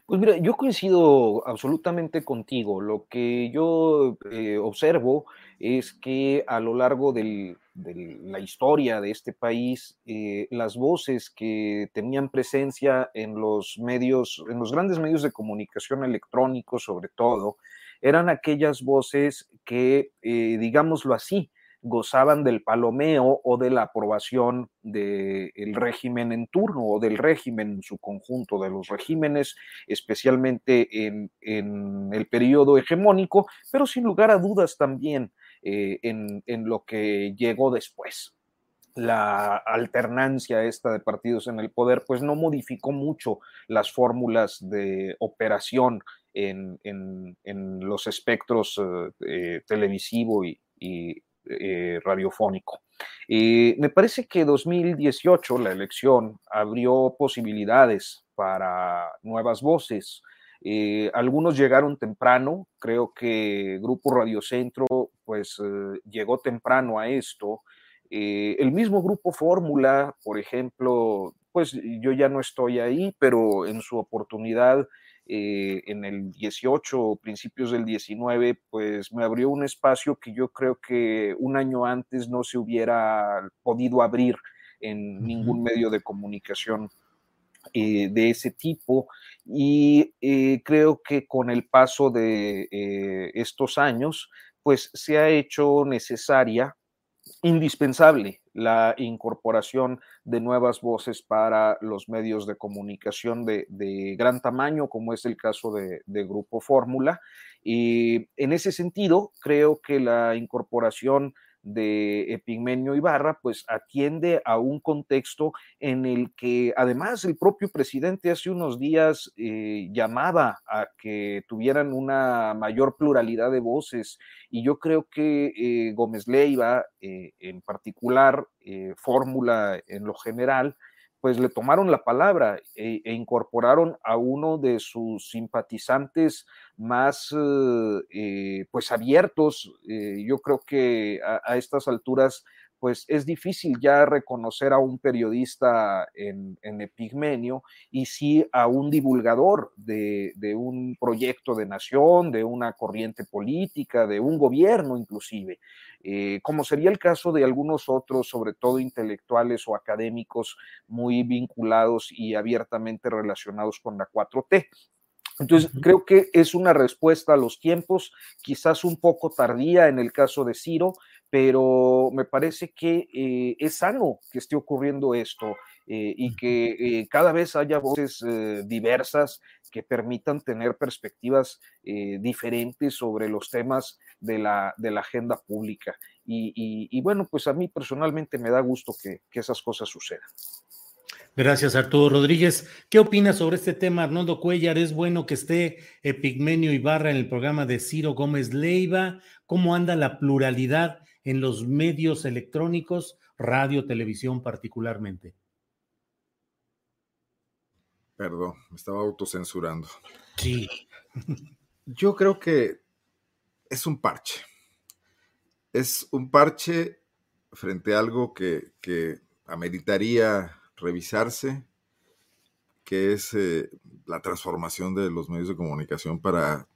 Pues mira, yo coincido absolutamente contigo. Lo que yo eh, observo es que a lo largo de la historia de este país, eh, las voces que tenían presencia en los medios, en los grandes medios de comunicación electrónicos sobre todo, eran aquellas voces que, eh, digámoslo así, gozaban del palomeo o de la aprobación del régimen en turno o del régimen en su conjunto, de los regímenes, especialmente en, en el periodo hegemónico, pero sin lugar a dudas también eh, en, en, lo que llegó después. la alternancia esta de partidos en el poder, pues no modificó mucho las fórmulas de operación en, los espectros eh, televisivo y, eh, radiofónico. me parece que 2018, la elección, abrió posibilidades para nuevas voces. Eh, algunos llegaron temprano, creo que Grupo Radio Centro pues llegó temprano a esto eh, el mismo grupo Fórmula, por ejemplo, pues yo ya no estoy ahí, pero en su oportunidad eh, en el 18, principios del 19, pues me abrió un espacio que yo creo que un año antes no se hubiera podido abrir en ningún medio de comunicación eh, de ese tipo. Y creo que con el paso de estos años, pues se ha hecho necesaria indispensable la incorporación de nuevas voces para los medios de comunicación de, gran tamaño, como es el caso de, de Grupo Fórmula. Y en ese sentido, creo que la incorporación de Epigmenio Ibarra, pues atiende a un contexto en el que además el propio presidente hace unos días eh, llamaba a que tuvieran una mayor pluralidad de voces. Y yo creo que eh, Gómez Leiva eh, en particular, fórmula en lo general, pues le tomaron la palabra e, e, incorporaron a uno de sus simpatizantes más eh, pues abiertos. Eh, yo creo que a, estas alturas pues es difícil ya reconocer a un periodista en, Epigmenio y sí a un divulgador de, un proyecto de nación, de una corriente política, de un gobierno inclusive, eh, como sería el caso de algunos otros, sobre todo intelectuales o académicos muy vinculados y abiertamente relacionados con la 4T. Entonces, creo que es una respuesta a los tiempos, quizás un poco tardía en el caso de Ciro, pero me parece que eh, es sano que esté ocurriendo esto eh, y que eh, cada vez haya voces diversas que permitan tener perspectivas diferentes sobre los temas de la, de la agenda pública. Y, bueno, pues a mí personalmente me da gusto que, que esas cosas sucedan. Gracias, Arturo Rodríguez. ¿Qué opinas sobre este tema, Arnoldo Cuellar? ¿Es bueno que esté Epigmenio Ibarra en el programa de Ciro Gómez Leiva? ¿Cómo anda la pluralidad en los medios electrónicos, radio, televisión particularmente. Perdón, me estaba autocensurando. Sí. Yo creo que es un parche. Es un parche frente a algo que, ameritaría revisarse, que es eh, la transformación de los medios de comunicación para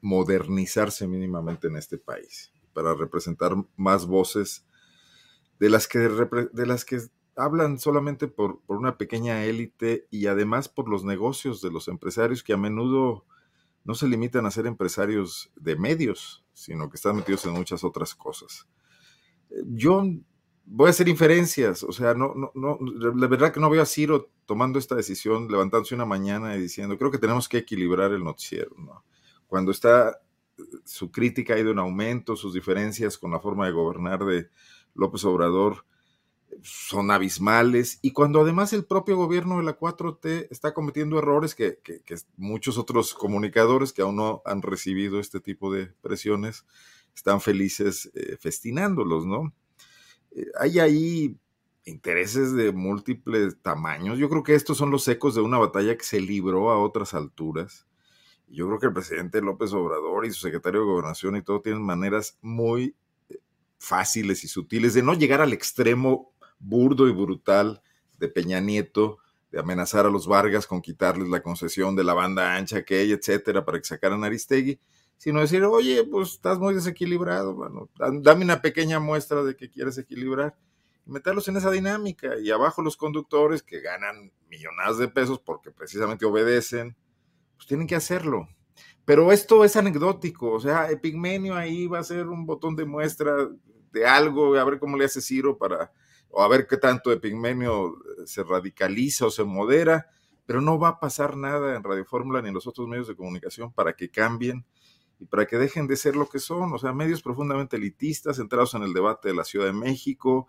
modernizarse mínimamente en este país para representar más voces de las que, de las que hablan solamente por, una pequeña élite y además por los negocios de los empresarios que a menudo no se limitan a ser empresarios de medios, sino que están metidos en muchas otras cosas. Yo voy a hacer inferencias, o sea, no, no, no, la verdad que no veo a Ciro tomando esta decisión, levantándose una mañana y diciendo, creo que tenemos que equilibrar el noticiero, ¿no? Cuando está su crítica ha ido en aumento, sus diferencias con la forma de gobernar de López Obrador son abismales y cuando además el propio gobierno de la 4T está cometiendo errores que, muchos otros comunicadores que aún no han recibido este tipo de presiones están felices eh, festinándolos, ¿no? Eh, hay ahí intereses de múltiples tamaños. Yo creo que estos son los ecos de una batalla que se libró a otras alturas yo creo que el presidente López Obrador y su secretario de Gobernación y todo tienen maneras muy eh, fáciles y sutiles de no llegar al extremo burdo y brutal de Peña Nieto, de amenazar a los Vargas con quitarles la concesión de la banda ancha, aquella, etcétera, para que sacaran Aristegui, sino decir, oye, pues estás muy desequilibrado, bueno, dame una pequeña muestra de que quieres equilibrar y meterlos en esa dinámica. Y abajo los conductores que ganan millonadas de pesos porque precisamente obedecen pues tienen que hacerlo. Pero esto es anecdótico, o sea, Epigmenio ahí va a ser un botón de muestra de algo, a ver cómo le hace Ciro para, o a ver qué tanto Epigmenio eh, se radicaliza o se modera, pero no va a pasar nada en Radio Fórmula ni en los otros medios de comunicación para que cambien y para que dejen de ser lo que son, o sea, medios profundamente elitistas, centrados en el debate de la Ciudad de México,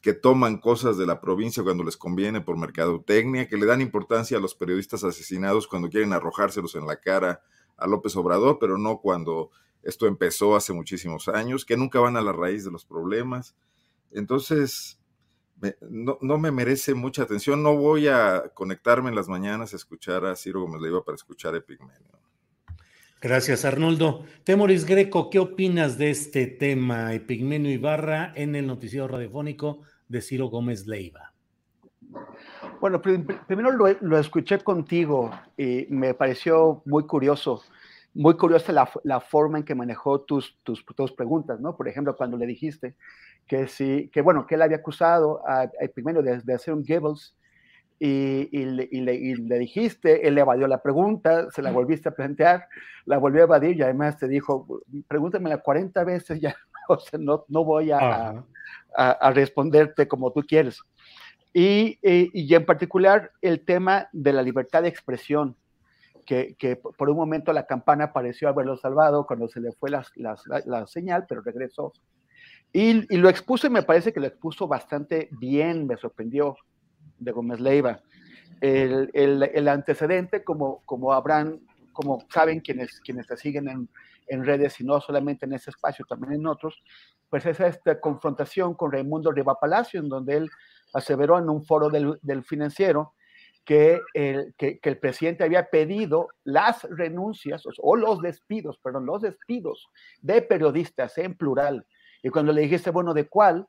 que toman cosas de la provincia cuando les conviene por mercadotecnia, que le dan importancia a los periodistas asesinados cuando quieren arrojárselos en la cara a López Obrador, pero no cuando esto empezó hace muchísimos años, que nunca van a la raíz de los problemas. Entonces, no, me merece mucha atención. No voy a conectarme en las mañanas a escuchar a Ciro Gómez Leiva para escuchar Epigmenio. Gracias, Arnoldo. Temoris Greco, ¿qué opinas de este tema, Epigmenio Ibarra, en el noticiero radiofónico de Ciro Gómez Leiva? Bueno, primero lo, escuché contigo y me pareció muy curioso, muy curiosa la, forma en que manejó tus, tus, tus, preguntas, ¿no? Por ejemplo, cuando le dijiste que sí, que bueno, que él había acusado a, Epigmenio de, de hacer un Goebbels y, le, dijiste, él le evadió la pregunta, se la volviste a plantear, la volvió a evadir y además te dijo, pregúntamela 40 veces, ya o sea, no, no voy a, a, responderte como tú quieres. Y, y, en particular el tema de la libertad de expresión, que, que, por un momento la campana pareció haberlo salvado cuando se le fue la, la, la señal, pero regresó. Y, y, lo expuso y me parece que lo expuso bastante bien, me sorprendió de Gómez Leiva. El, el, antecedente, como, como habrán, como saben quienes, quienes te siguen en, en, redes y no solamente en ese espacio, también en otros, pues es esta confrontación con Raimundo Riva Palacio, en donde él aseveró en un foro del, del financiero que el, que, que el, presidente había pedido las renuncias o los despidos, perdón, los despidos de periodistas en plural. Y cuando le dijiste, bueno, ¿de cuál?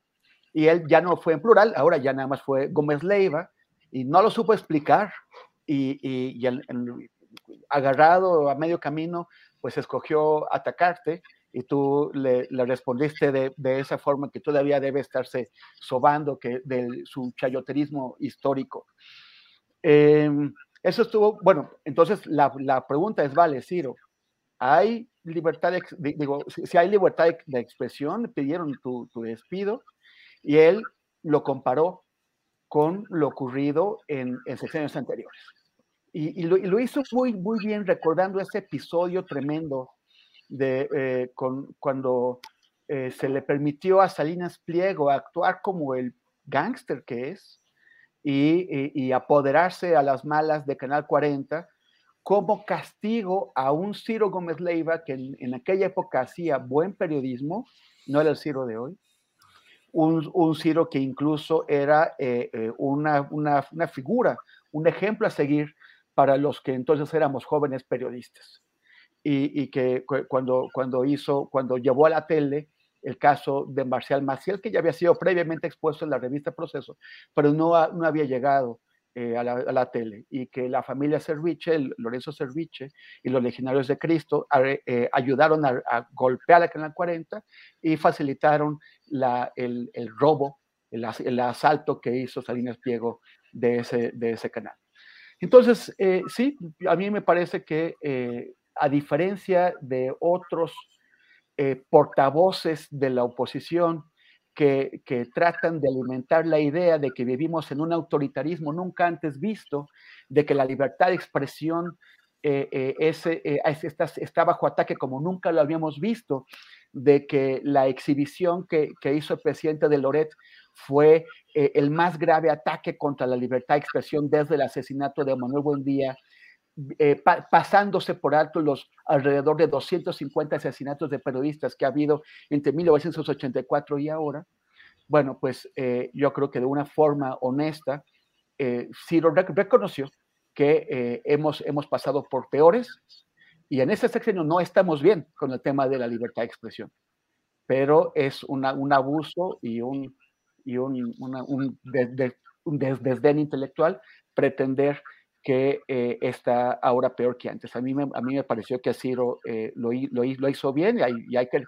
Y él ya no fue en plural, ahora ya nada más fue Gómez Leiva, y no lo supo explicar, y, y, agarrado a medio camino, pues escogió atacarte, y tú le, respondiste de, de, esa forma que todavía debe estarse sobando que de su chayoterismo histórico. Eh, eso estuvo, bueno, entonces la, la, pregunta es, vale, Ciro, ¿hay libertad de, digo, si hay libertad de expresión, pidieron tu, tu despido, y él lo comparó con lo ocurrido en, en secciones anteriores. Y, lo, hizo muy, muy bien recordando ese episodio tremendo de eh, cuando eh, se le permitió a Salinas Pliego actuar como el gángster que es y, apoderarse a las malas de Canal 40 como castigo a un Ciro Gómez Leiva que en, en aquella época hacía buen periodismo, no era el Ciro de hoy, un, Ciro que incluso era eh, eh, una, una, una, figura, un ejemplo a seguir para los que entonces éramos jóvenes periodistas. Y, y que cuando, cuando hizo, cuando llevó a la tele el caso de Marcial Maciel, que ya había sido previamente expuesto en la revista Proceso, pero no, no había llegado eh, a, la, tele y que la familia Serviche, Lorenzo Serviche y los legionarios de Cristo eh, ayudaron a, golpear a Canal 40 y facilitaron la, el, robo, el, asalto que hizo Salinas ese, de ese canal. Entonces, eh, sí, a mí me parece que a diferencia de otros portavoces de la oposición, que, tratan de alimentar la idea de que vivimos en un autoritarismo nunca antes visto, de que la libertad de expresión eh, eh, eh, está, bajo ataque como nunca lo habíamos visto, de que la exhibición que, hizo el presidente de Loret fue el más grave ataque contra la libertad de expresión desde el asesinato de Manuel Buendía, pasándose por alto los alrededor de 250 asesinatos de periodistas que ha habido entre 1984 y ahora, bueno, pues eh, yo creo que de una forma honesta, eh, Ciro reconoció que eh, hemos, hemos pasado por peores y en ese sexenio no estamos bien con el tema de la libertad de expresión, pero es una, un abuso y un, y un, un, un desdén intelectual pretender que eh, está ahora peor que antes. A mí me, a mí me pareció que Ciro eh, lo, lo, hizo bien y hay, que,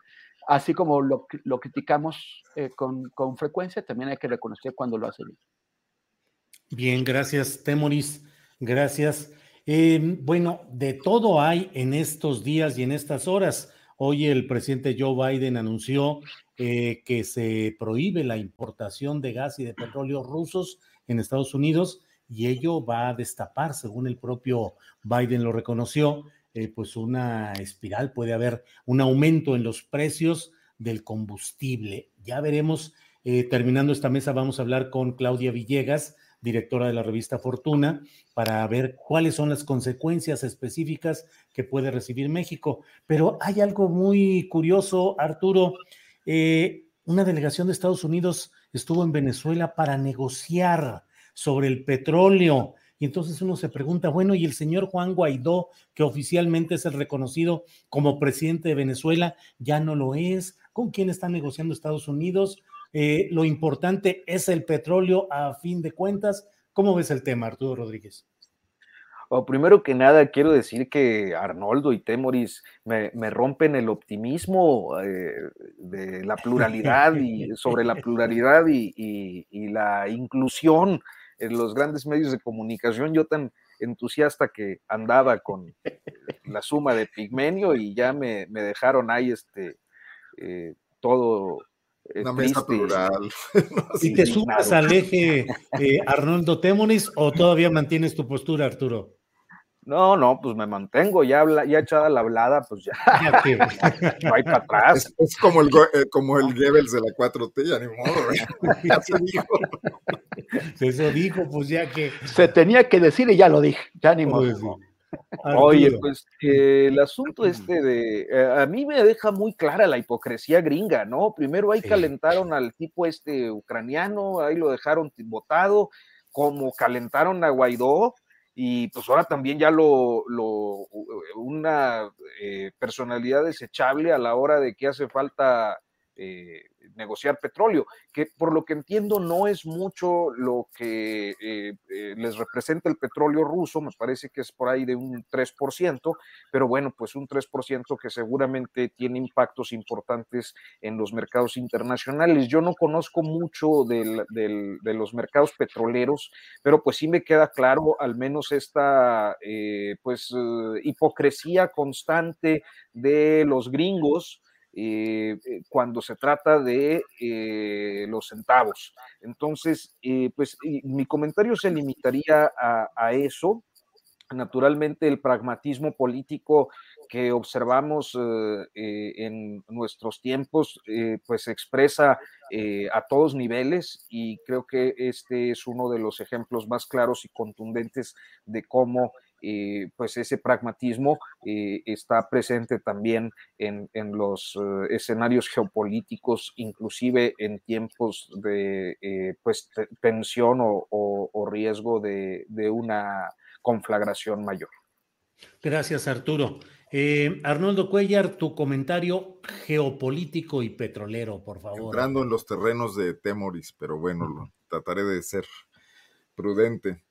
así como lo, criticamos eh, con, con, frecuencia, también hay que reconocer cuando lo hace bien. Bien, gracias, Temoris. Gracias. Em, bueno, de todo hay en estos días y en estas horas. Hoy el presidente Joe Biden anunció que se prohíbe la importación de gas y de petróleo rusos en Estados Unidos y ello va a destapar, según el propio Biden lo reconoció, eh, pues una espiral, puede haber un aumento en los precios del combustible. Ya veremos Eh, terminando esta mesa, vamos a hablar con Claudia Villegas, directora de la revista Fortuna, para ver cuáles son las consecuencias específicas que puede recibir México. Pero hay algo muy curioso, Arturo. Eh, una delegación de Estados Unidos estuvo en Venezuela para negociar sobre el petróleo. Y entonces uno se pregunta, bueno, ¿y el señor Juan Guaidó, que oficialmente es el reconocido como presidente de Venezuela, ya no lo es? ¿Con quién está negociando Estados Unidos? Eh, lo importante es el petróleo a fin de cuentas. ¿Cómo ves el tema, Arturo Rodríguez? primero que nada, quiero decir que Arnoldo y Temoris me, rompen el optimismo eh, de la pluralidad y sobre la pluralidad y, la inclusión en los grandes medios de comunicación. Yo tan entusiasta que andaba con la suma de Pigmenio y ya me, dejaron ahí este eh, todo una mesa plural. ¿Y te sumas al eje eh, Arnoldo Temoris o todavía mantienes tu postura, Arturo? No, no, pues me mantengo, ya, ya echada la hablada, pues ya. no hay para atrás. Es, como, el, eh, como el Goebbels de la 4T, ya ni modo. ya se dijo. Eso dijo, pues ya que. Se tenía que decir y ya lo dije, ya ni modo. Oye, pues el asunto este de, eh, a mí me deja muy clara la hipocresía gringa, ¿no? Primero ahí calentaron al tipo este ucraniano, ahí lo dejaron votado, como calentaron a Guaidó, y pues ahora también ya lo, lo una eh, personalidad desechable a la hora de que hace falta eh, negociar petróleo, que por lo que entiendo no es mucho lo que eh, eh, les representa el petróleo ruso, me parece que es por ahí de un 3%, pero bueno, pues un 3% que seguramente tiene impactos importantes en los mercados internacionales. Yo no conozco mucho de los mercados petroleros, pero pues sí me queda claro al menos esta pues hipocresía constante de los gringos eh, eh, cuando se trata de eh, los centavos. Entonces, pues mi comentario se limitaría a, eso. Naturalmente, el pragmatismo político que observamos en nuestros tiempos, pues expresa a todos niveles y creo que este es uno de los ejemplos más claros y contundentes de cómo eh, pues ese pragmatismo eh, está presente también en, los eh, escenarios geopolíticos, inclusive en tiempos de pues, tensión o, riesgo de, una conflagración mayor. Gracias, Arturo. Arnoldo Cuellar, tu comentario geopolítico y petrolero, por favor. Entrando en los terrenos de Temoris, pero bueno, trataré de ser prudente.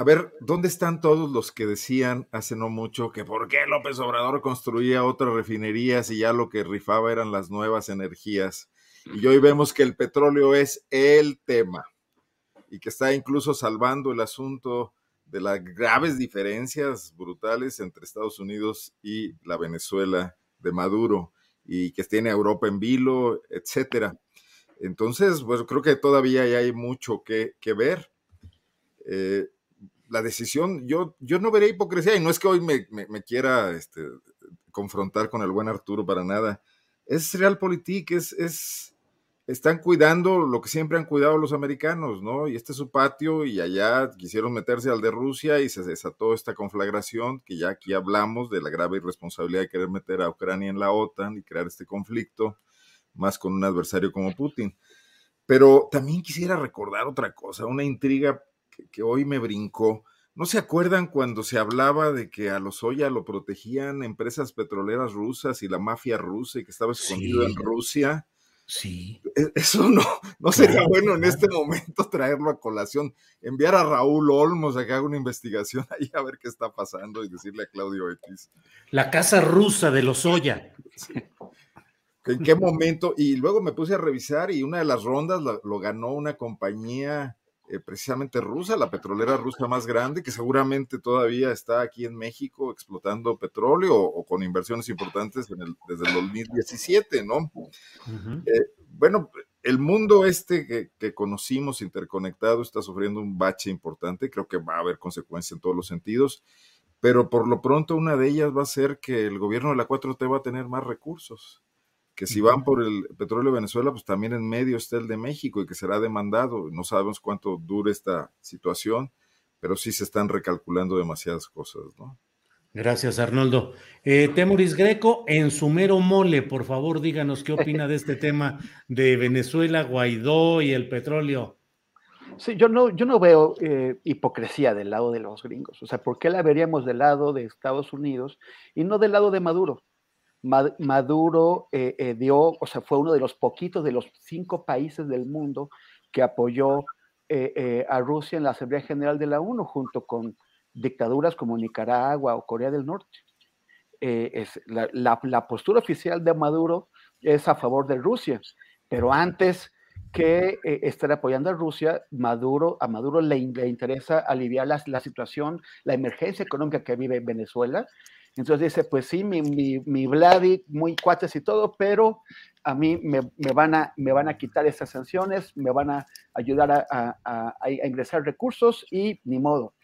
A ver, ¿dónde están todos los que decían hace no mucho que por qué López Obrador construía otras refinerías y ya lo que rifaba eran las nuevas energías? Y hoy vemos que el petróleo es el tema y que está incluso salvando el asunto de las graves diferencias brutales entre Estados Unidos y la Venezuela de Maduro y que tiene a Europa en vilo, etcétera. Entonces, pues creo que todavía hay mucho que, que ver. Eh, la decisión, yo, yo no veré hipocresía y no es que hoy me, quiera este, confrontar con el buen Arturo para nada. Es realpolitik, es, es, están cuidando lo que siempre han cuidado los americanos, ¿no? Y este es su patio y allá quisieron meterse al de Rusia y se desató esta conflagración que ya aquí hablamos de la grave irresponsabilidad de querer meter a Ucrania en la OTAN y crear este conflicto, más con un adversario como Putin. Pero también quisiera recordar otra cosa, una intriga que, hoy me brincó. ¿No se acuerdan cuando se hablaba de que a los Oya lo protegían empresas petroleras rusas y la mafia rusa y que estaba escondido en Rusia? Sí. E, eso no, no sería bueno en este momento traerlo a colación. Enviar a Raúl Olmos a que haga una investigación ahí a ver qué está pasando y decirle a Claudio X. La casa rusa de los Oya. ¿En qué momento? Y luego me puse a revisar y una de las rondas lo ganó una compañía eh, precisamente rusa, la petrolera rusa más grande, que seguramente todavía está aquí en México explotando petróleo o, con inversiones importantes en el, desde el 2017, ¿no? Eh, bueno, el mundo este que, que, conocimos interconectado está sufriendo un bache importante, creo que va a haber consecuencias en todos los sentidos, pero por lo pronto una de ellas va a ser que el gobierno de la 4T va a tener más recursos que si van por el petróleo de Venezuela, pues también en medio está el de México y que será demandado. No sabemos cuánto dure esta situación, pero sí se están recalculando demasiadas cosas, ¿no? Gracias, Arnoldo. Eh, Temuris Greco, en su mero mole, por favor, díganos qué opina de este tema de Venezuela, Guaidó y el petróleo. Sí, yo no, yo no veo eh, hipocresía del lado de los gringos. O sea, ¿por qué la veríamos del lado de Estados Unidos y no del lado de Maduro? Maduro eh, eh, dio, o sea, fue uno de los poquitos de los cinco países del mundo que apoyó a Rusia en la Asamblea General de la ONU, junto con dictaduras como Nicaragua o Corea del Norte. es, la, la postura oficial de Maduro es a favor de Rusia, pero antes que eh, estar apoyando a Rusia, Maduro, a Maduro le, interesa aliviar la, la, situación, la emergencia económica que vive Venezuela. Entonces dice, pues sí, mi, mi, mi Vladi, muy cuates y todo, pero a mí me, me, van, a, me van a quitar esas sanciones, me van a ayudar a, a, a ingresar recursos y ni modo.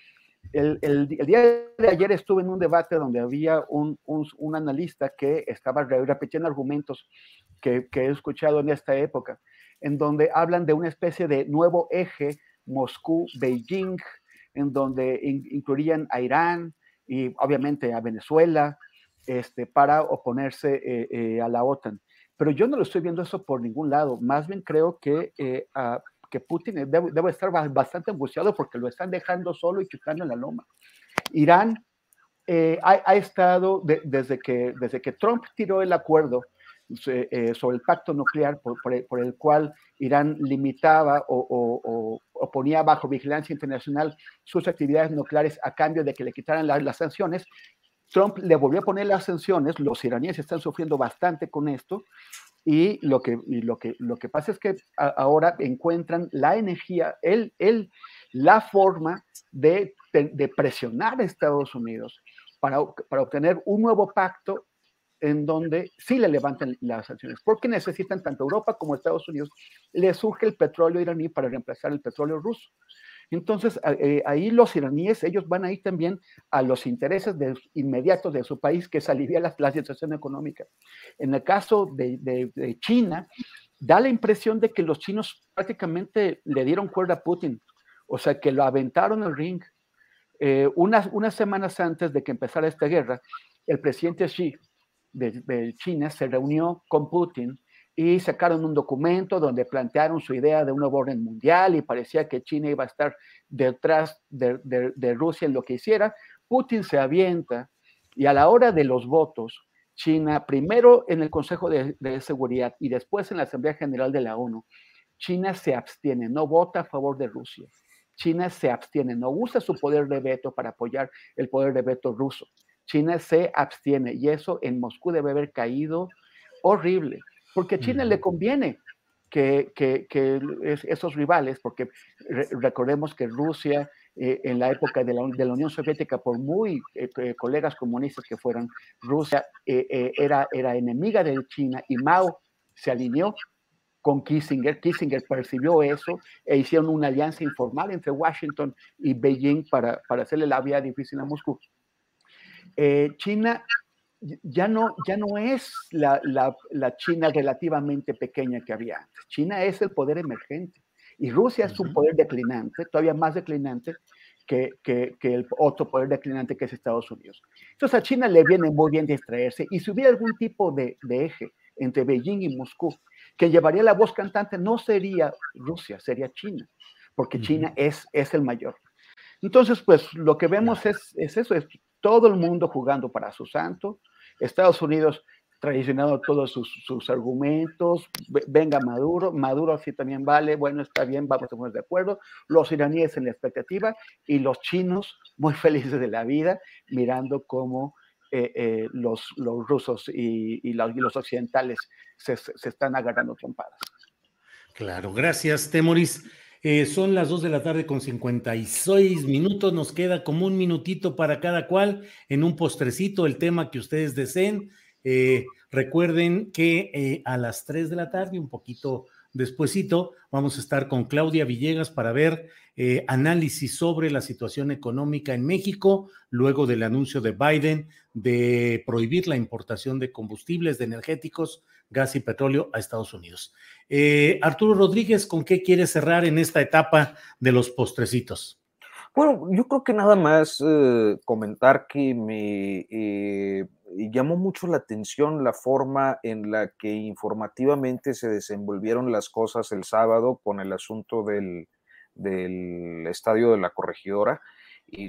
El, el, el, día de ayer estuve en un debate donde había un, un, un analista que estaba repitiendo argumentos que, que he escuchado en esta época en donde hablan de una especie de nuevo eje Moscú-Beijing, en donde incluirían a Irán y obviamente a Venezuela este, para oponerse eh, eh, a la OTAN. Pero yo no lo estoy viendo eso por ningún lado. Más bien creo que, eh, que Putin debe, estar bastante angustiado porque lo están dejando solo y chutando en la loma. Irán ha, estado desde, que, desde que Trump tiró el acuerdo eh, sobre el pacto nuclear por, el cual Irán limitaba o, ponía bajo vigilancia internacional sus actividades nucleares a cambio de que le quitaran las sanciones. Trump le volvió a poner las sanciones, los iraníes están sufriendo bastante con esto y lo que, lo que, lo que pasa es que ahora encuentran la energía, el, el, la forma de, de presionar a Estados Unidos para, para obtener un nuevo pacto en donde sí le levantan las sanciones, porque necesitan tanto Europa como Estados Unidos, le surge el petróleo iraní para reemplazar el petróleo ruso. Entonces, eh, ahí los iraníes, ellos van a ir también a los intereses de, inmediatos de su país, que es aliviar la, la situación económica. En el caso de, de, China, da la impresión de que los chinos prácticamente le dieron cuerda a Putin, o sea, que lo aventaron al ring. Eh, unas, unas semanas antes de que empezara esta guerra, el presidente Xi de, China se reunió con Putin y sacaron un documento donde plantearon su idea de un nuevo orden mundial y parecía que China iba a estar detrás de, Rusia en lo que hiciera. Putin se avienta y a la hora de los votos, China, primero en el Consejo de, de, Seguridad y después en la Asamblea General de la ONU, China se abstiene, no vota a favor de Rusia. China se abstiene, no usa su poder de veto para apoyar el poder de veto ruso. China se abstiene y eso en Moscú debe haber caído horrible, porque a China le conviene que, esos rivales, porque recordemos que Rusia eh, en la época de la, Unión Soviética, por muy eh, eh, colegas comunistas que fueran, Rusia era, era enemiga de China y Mao se alineó con Kissinger. Kissinger percibió eso e hicieron una alianza informal entre Washington y Beijing para, para hacerle la vida difícil a Moscú. Eh, China ya no, ya no es la, China relativamente pequeña que había antes. China es el poder emergente y Rusia es un poder declinante, todavía más declinante que, el otro poder declinante que es Estados Unidos. Entonces a China le viene muy bien distraerse y si hubiera algún tipo de, eje entre Beijing y Moscú que llevaría la voz cantante, no sería Rusia, sería China, porque China es, es el mayor. Entonces, pues lo que vemos es, es eso, es todo el mundo jugando para su santo, Estados Unidos traicionando todos sus, argumentos, venga Maduro, Maduro sí también vale, bueno, está bien, vamos a poner de acuerdo, los iraníes en la expectativa y los chinos muy felices de la vida, mirando cómo eh, eh, los, los, rusos y, los, occidentales se, se, están agarrando trompadas. Claro, gracias, Temoris. Eh, son las 2 de la tarde con 56 minutos. Nos queda como un minutito para cada cual en un postrecito el tema que ustedes deseen. Eh, recuerden que eh, a las 3 de la tarde, un poquito Despuésito vamos a estar con Claudia Villegas para ver eh, análisis sobre la situación económica en México luego del anuncio de Biden de prohibir la importación de combustibles, de energéticos, gas y petróleo a Estados Unidos. Eh, Arturo Rodríguez, ¿con qué quiere cerrar en esta etapa de los postrecitos? Bueno, yo creo que nada más eh, comentar que me llamó mucho la atención la forma en la que informativamente se desenvolvieron las cosas el sábado con el asunto del, estadio de la corregidora. y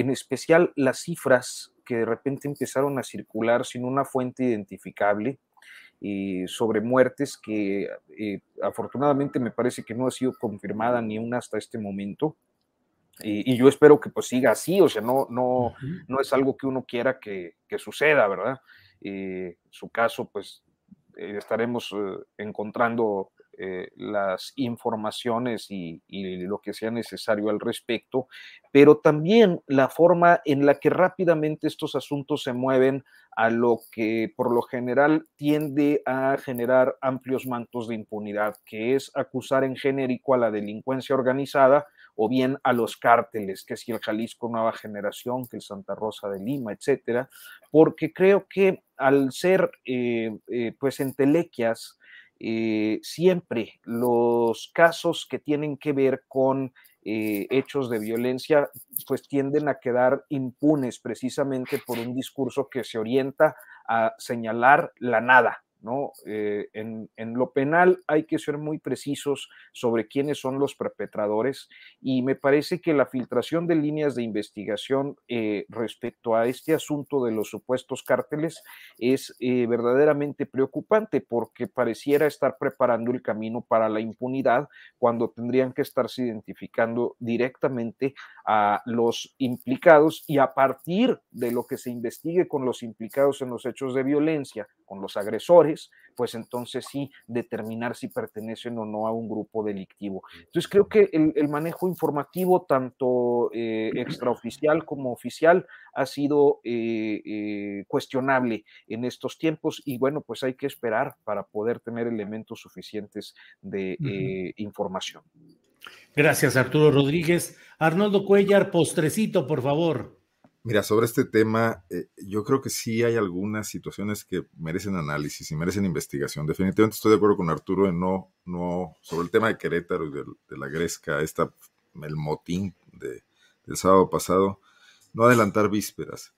en especial las cifras que de repente empezaron a circular sin una fuente identificable y sobre muertes que eh, afortunadamente me parece que no ha sido confirmada ni una hasta este momento. Y, yo espero que pues siga así, o sea, no, no, no es algo que uno quiera que, que suceda, ¿verdad? en su caso, pues eh, estaremos eh, encontrando eh, las informaciones y, lo que sea necesario al respecto, pero también la forma en la que rápidamente estos asuntos se mueven a lo que por lo general tiende a generar amplios mantos de impunidad, que es acusar en genérico a la delincuencia organizada o bien a los cárteles, que si el Jalisco Nueva Generación, que el Santa Rosa de Lima, etcétera, porque creo que al ser eh, eh, pues entelequias eh, siempre los casos que tienen que ver con eh, hechos de violencia, pues tienden a quedar impunes precisamente por un discurso que se orienta a señalar la nada, ¿no? Eh, en, lo penal hay que ser muy precisos sobre quiénes son los perpetradores y me parece que la filtración de líneas de investigación eh, respecto a este asunto de los supuestos cárteles es eh, verdaderamente preocupante porque pareciera estar preparando el camino para la impunidad cuando tendrían que estarse identificando directamente a los implicados y a partir de lo que se investigue con los implicados en los hechos de violencia, con los agresores, pues entonces sí determinar si pertenecen o no a un grupo delictivo. Entonces creo que el, manejo informativo, tanto eh, extraoficial como oficial, ha sido eh, eh, cuestionable en estos tiempos y bueno, pues hay que esperar para poder tener elementos suficientes de información. Gracias, Arturo Rodríguez. Arnoldo Cuellar, postrecito, por favor. Mira, sobre este tema, eh, yo creo que sí hay algunas situaciones que merecen análisis y merecen investigación. Definitivamente estoy de acuerdo con Arturo en no, no, sobre el tema de Querétaro y de, la Gresca, esta, el motín de, del sábado pasado, no adelantar vísperas.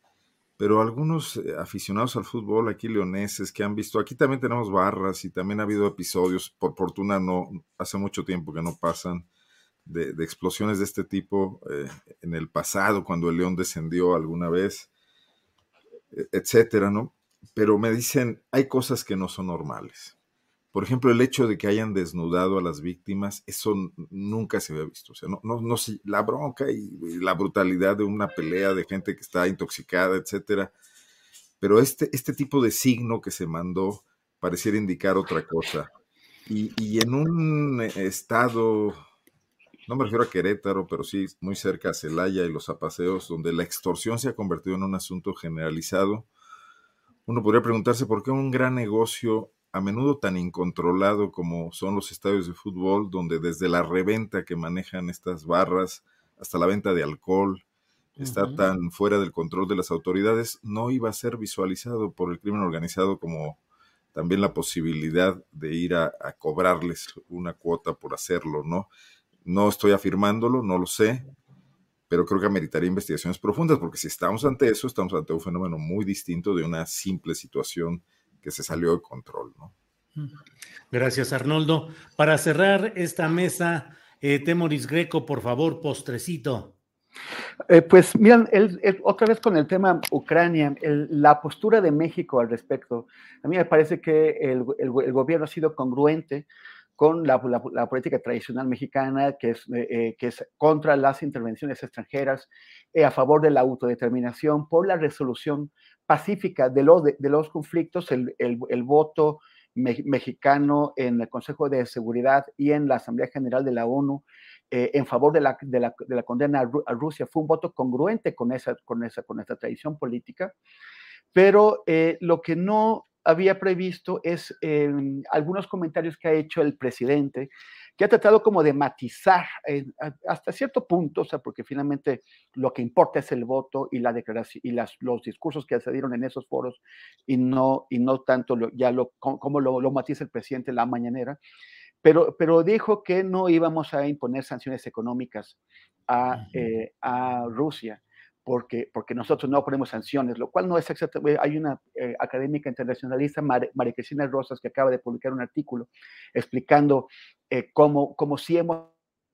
Pero algunos eh, aficionados al fútbol, aquí leoneses, que han visto, aquí también tenemos barras y también ha habido episodios, por fortuna no, hace mucho tiempo que no pasan, de, explosiones de este tipo eh, en el pasado, cuando el León descendió alguna vez, e, etcétera, ¿no? Pero me dicen, hay cosas que no son normales. Por ejemplo, el hecho de que hayan desnudado a las víctimas, eso nunca se había visto. O sea, no, no, no la bronca y, la brutalidad de una pelea de gente que está intoxicada, etcétera. Pero este, este tipo de signo que se mandó pareciera indicar otra cosa. Y, y en un estado no me refiero a Querétaro, pero sí muy cerca a Celaya y los apaseos, donde la extorsión se ha convertido en un asunto generalizado, uno podría preguntarse por qué un gran negocio a menudo tan incontrolado como son los estadios de fútbol, donde desde la reventa que manejan estas barras hasta la venta de alcohol está tan fuera del control de las autoridades, no iba a ser visualizado por el crimen organizado como también la posibilidad de ir a, a cobrarles una cuota por hacerlo, ¿no? No estoy afirmándolo, no lo sé, pero creo que ameritaría investigaciones profundas, porque si estamos ante eso, estamos ante un fenómeno muy distinto de una simple situación que se salió de control. ¿no? Gracias, Arnoldo. Para cerrar esta mesa, eh, Temoris Greco, por favor, postrecito. Eh, pues miran, otra vez con el tema Ucrania, la postura de México al respecto, a mí me parece que el, el gobierno ha sido congruente con la, política tradicional mexicana, que es, eh, eh, que es contra las intervenciones extranjeras, eh, a favor de la autodeterminación, por la resolución pacífica de los, de, los conflictos, el, el, voto mexicano en el Consejo de Seguridad y en la Asamblea General de la ONU en favor de la, de la, de la condena a, Rusia fue un voto congruente con esa, con esa, con esa tradición política, pero lo que no había previsto es em, algunos comentarios que ha hecho el presidente, que ha tratado como de matizar eh, hasta cierto punto, o sea, porque finalmente lo que importa es el voto y la declaración y las, los discursos que se dieron en esos foros y no, y no tanto ya lo, como lo, lo matiza el presidente en la mañanera, pero, pero dijo que no íbamos a imponer sanciones económicas a, eh, a Rusia porque, porque nosotros no ponemos sanciones, lo cual no es exactamente, hay una eh, académica internacionalista, Mar María Cristina Rosas, que acaba de publicar un artículo explicando eh, cómo, cómo sí hemos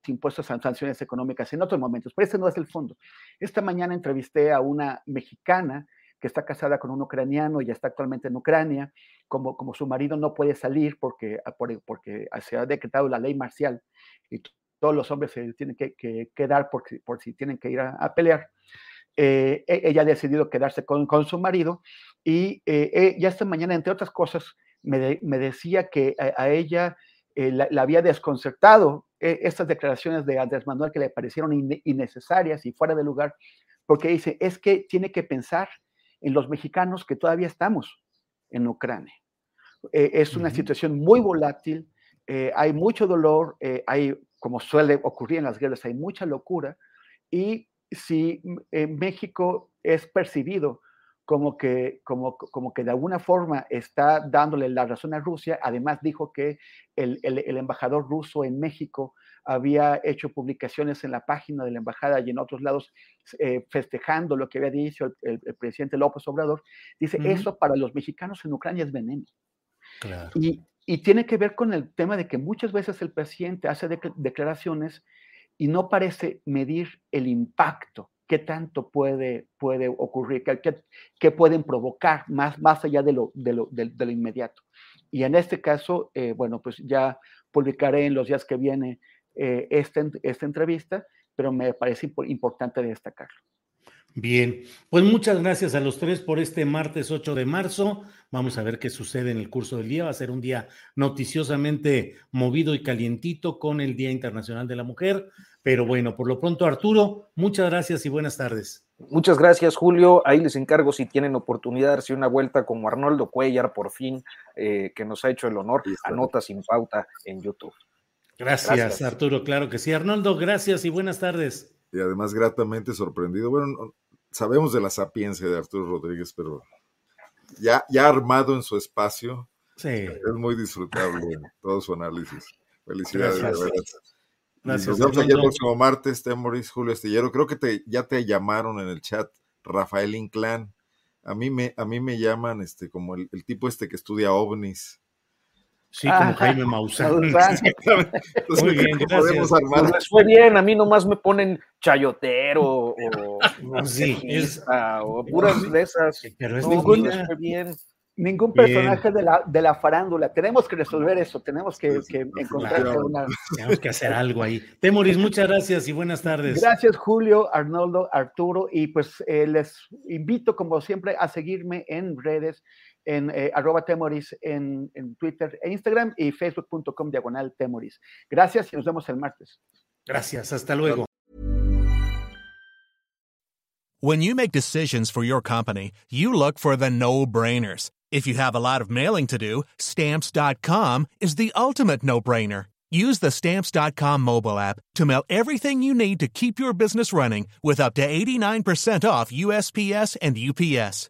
impuesto sanciones económicas en otros momentos, pero ese no es el fondo. Esta mañana entrevisté a una mexicana que está casada con un ucraniano y está actualmente en Ucrania, como, como su marido no puede salir porque, porque se ha decretado la ley marcial y todos los hombres se tienen que, quedar por, por, si tienen que ir a pelear eh, e, ella ha decidido quedarse con, con su marido y eh, eh, ya esta mañana, entre otras cosas, me, me decía que a, ella la, había desconcertado estas declaraciones de Andrés Manuel que le parecieron innecesarias y fuera de lugar, porque dice, es que tiene que pensar en los mexicanos que todavía estamos en Ucrania. es una situación muy volátil, hay mucho dolor, hay, como suele ocurrir en las guerras, hay mucha locura y si eh, México es percibido como que, como, como que de alguna forma está dándole la razón a Rusia, además dijo que el, el, embajador ruso en México había hecho publicaciones en la página de la embajada y en otros lados eh, festejando lo que había dicho el, presidente López Obrador, dice, eso para los mexicanos en Ucrania es veneno. Y, y, tiene que ver con el tema de que muchas veces el presidente hace declaraciones y no parece medir el impacto, qué tanto puede, puede ocurrir, qué, pueden provocar más, más allá de lo, de, lo, de, lo inmediato. Y en este caso, eh, bueno, pues ya publicaré en los días que viene eh, esta, esta entrevista, pero me parece importante destacarlo. Bien, pues muchas gracias a los tres por este martes 8 de marzo. Vamos a ver qué sucede en el curso del día. Va a ser un día noticiosamente movido y calientito con el Día Internacional de la Mujer. Pero bueno, por lo pronto, Arturo, muchas gracias y buenas tardes. Muchas gracias, Julio. Ahí les encargo si tienen oportunidad de darse una vuelta como Arnoldo Cuellar, por fin, eh, que nos ha hecho el honor. Anota sin pauta en YouTube. gracias, Arturo. Claro que sí. Arnoldo, gracias y buenas tardes y además gratamente sorprendido. Bueno, sabemos de la sapiencia de Arturo Rodríguez, pero ya, ya armado en su espacio, es muy disfrutable todo su análisis. Felicidades, Gracias. Gracias. Nos vemos el próximo martes, Temoris, Julio Estillero. Creo que te, ya te llamaron en el chat Rafael Inclán. A mí me, a mí me llaman este, como el, el tipo este que estudia ovnis. Sí, como Jaime Maussan. Muy bien, gracias. Pues les fue bien, a mí nomás me ponen chayotero o, sí, es, o puras de esas. Pero es ningún, bien. ningún personaje de la, de la, farándula. Tenemos que resolver eso, tenemos que, que encontrar una. Tenemos que hacer algo ahí. Temoris, muchas gracias y buenas tardes. Gracias, Julio, Arnoldo, Arturo, y pues eh, les invito, como siempre, a seguirme en redes en eh, arroba temoris en, en, Twitter e Instagram y facebook.com diagonal temoris. Gracias y nos vemos el martes. Gracias, hasta luego. When you make decisions for your company, you look for the no-brainers. If you have a lot of mailing to do, stamps.com is the ultimate no-brainer. Use the stamps.com mobile app to mail everything you need to keep your business running with up to 89% off USPS and UPS.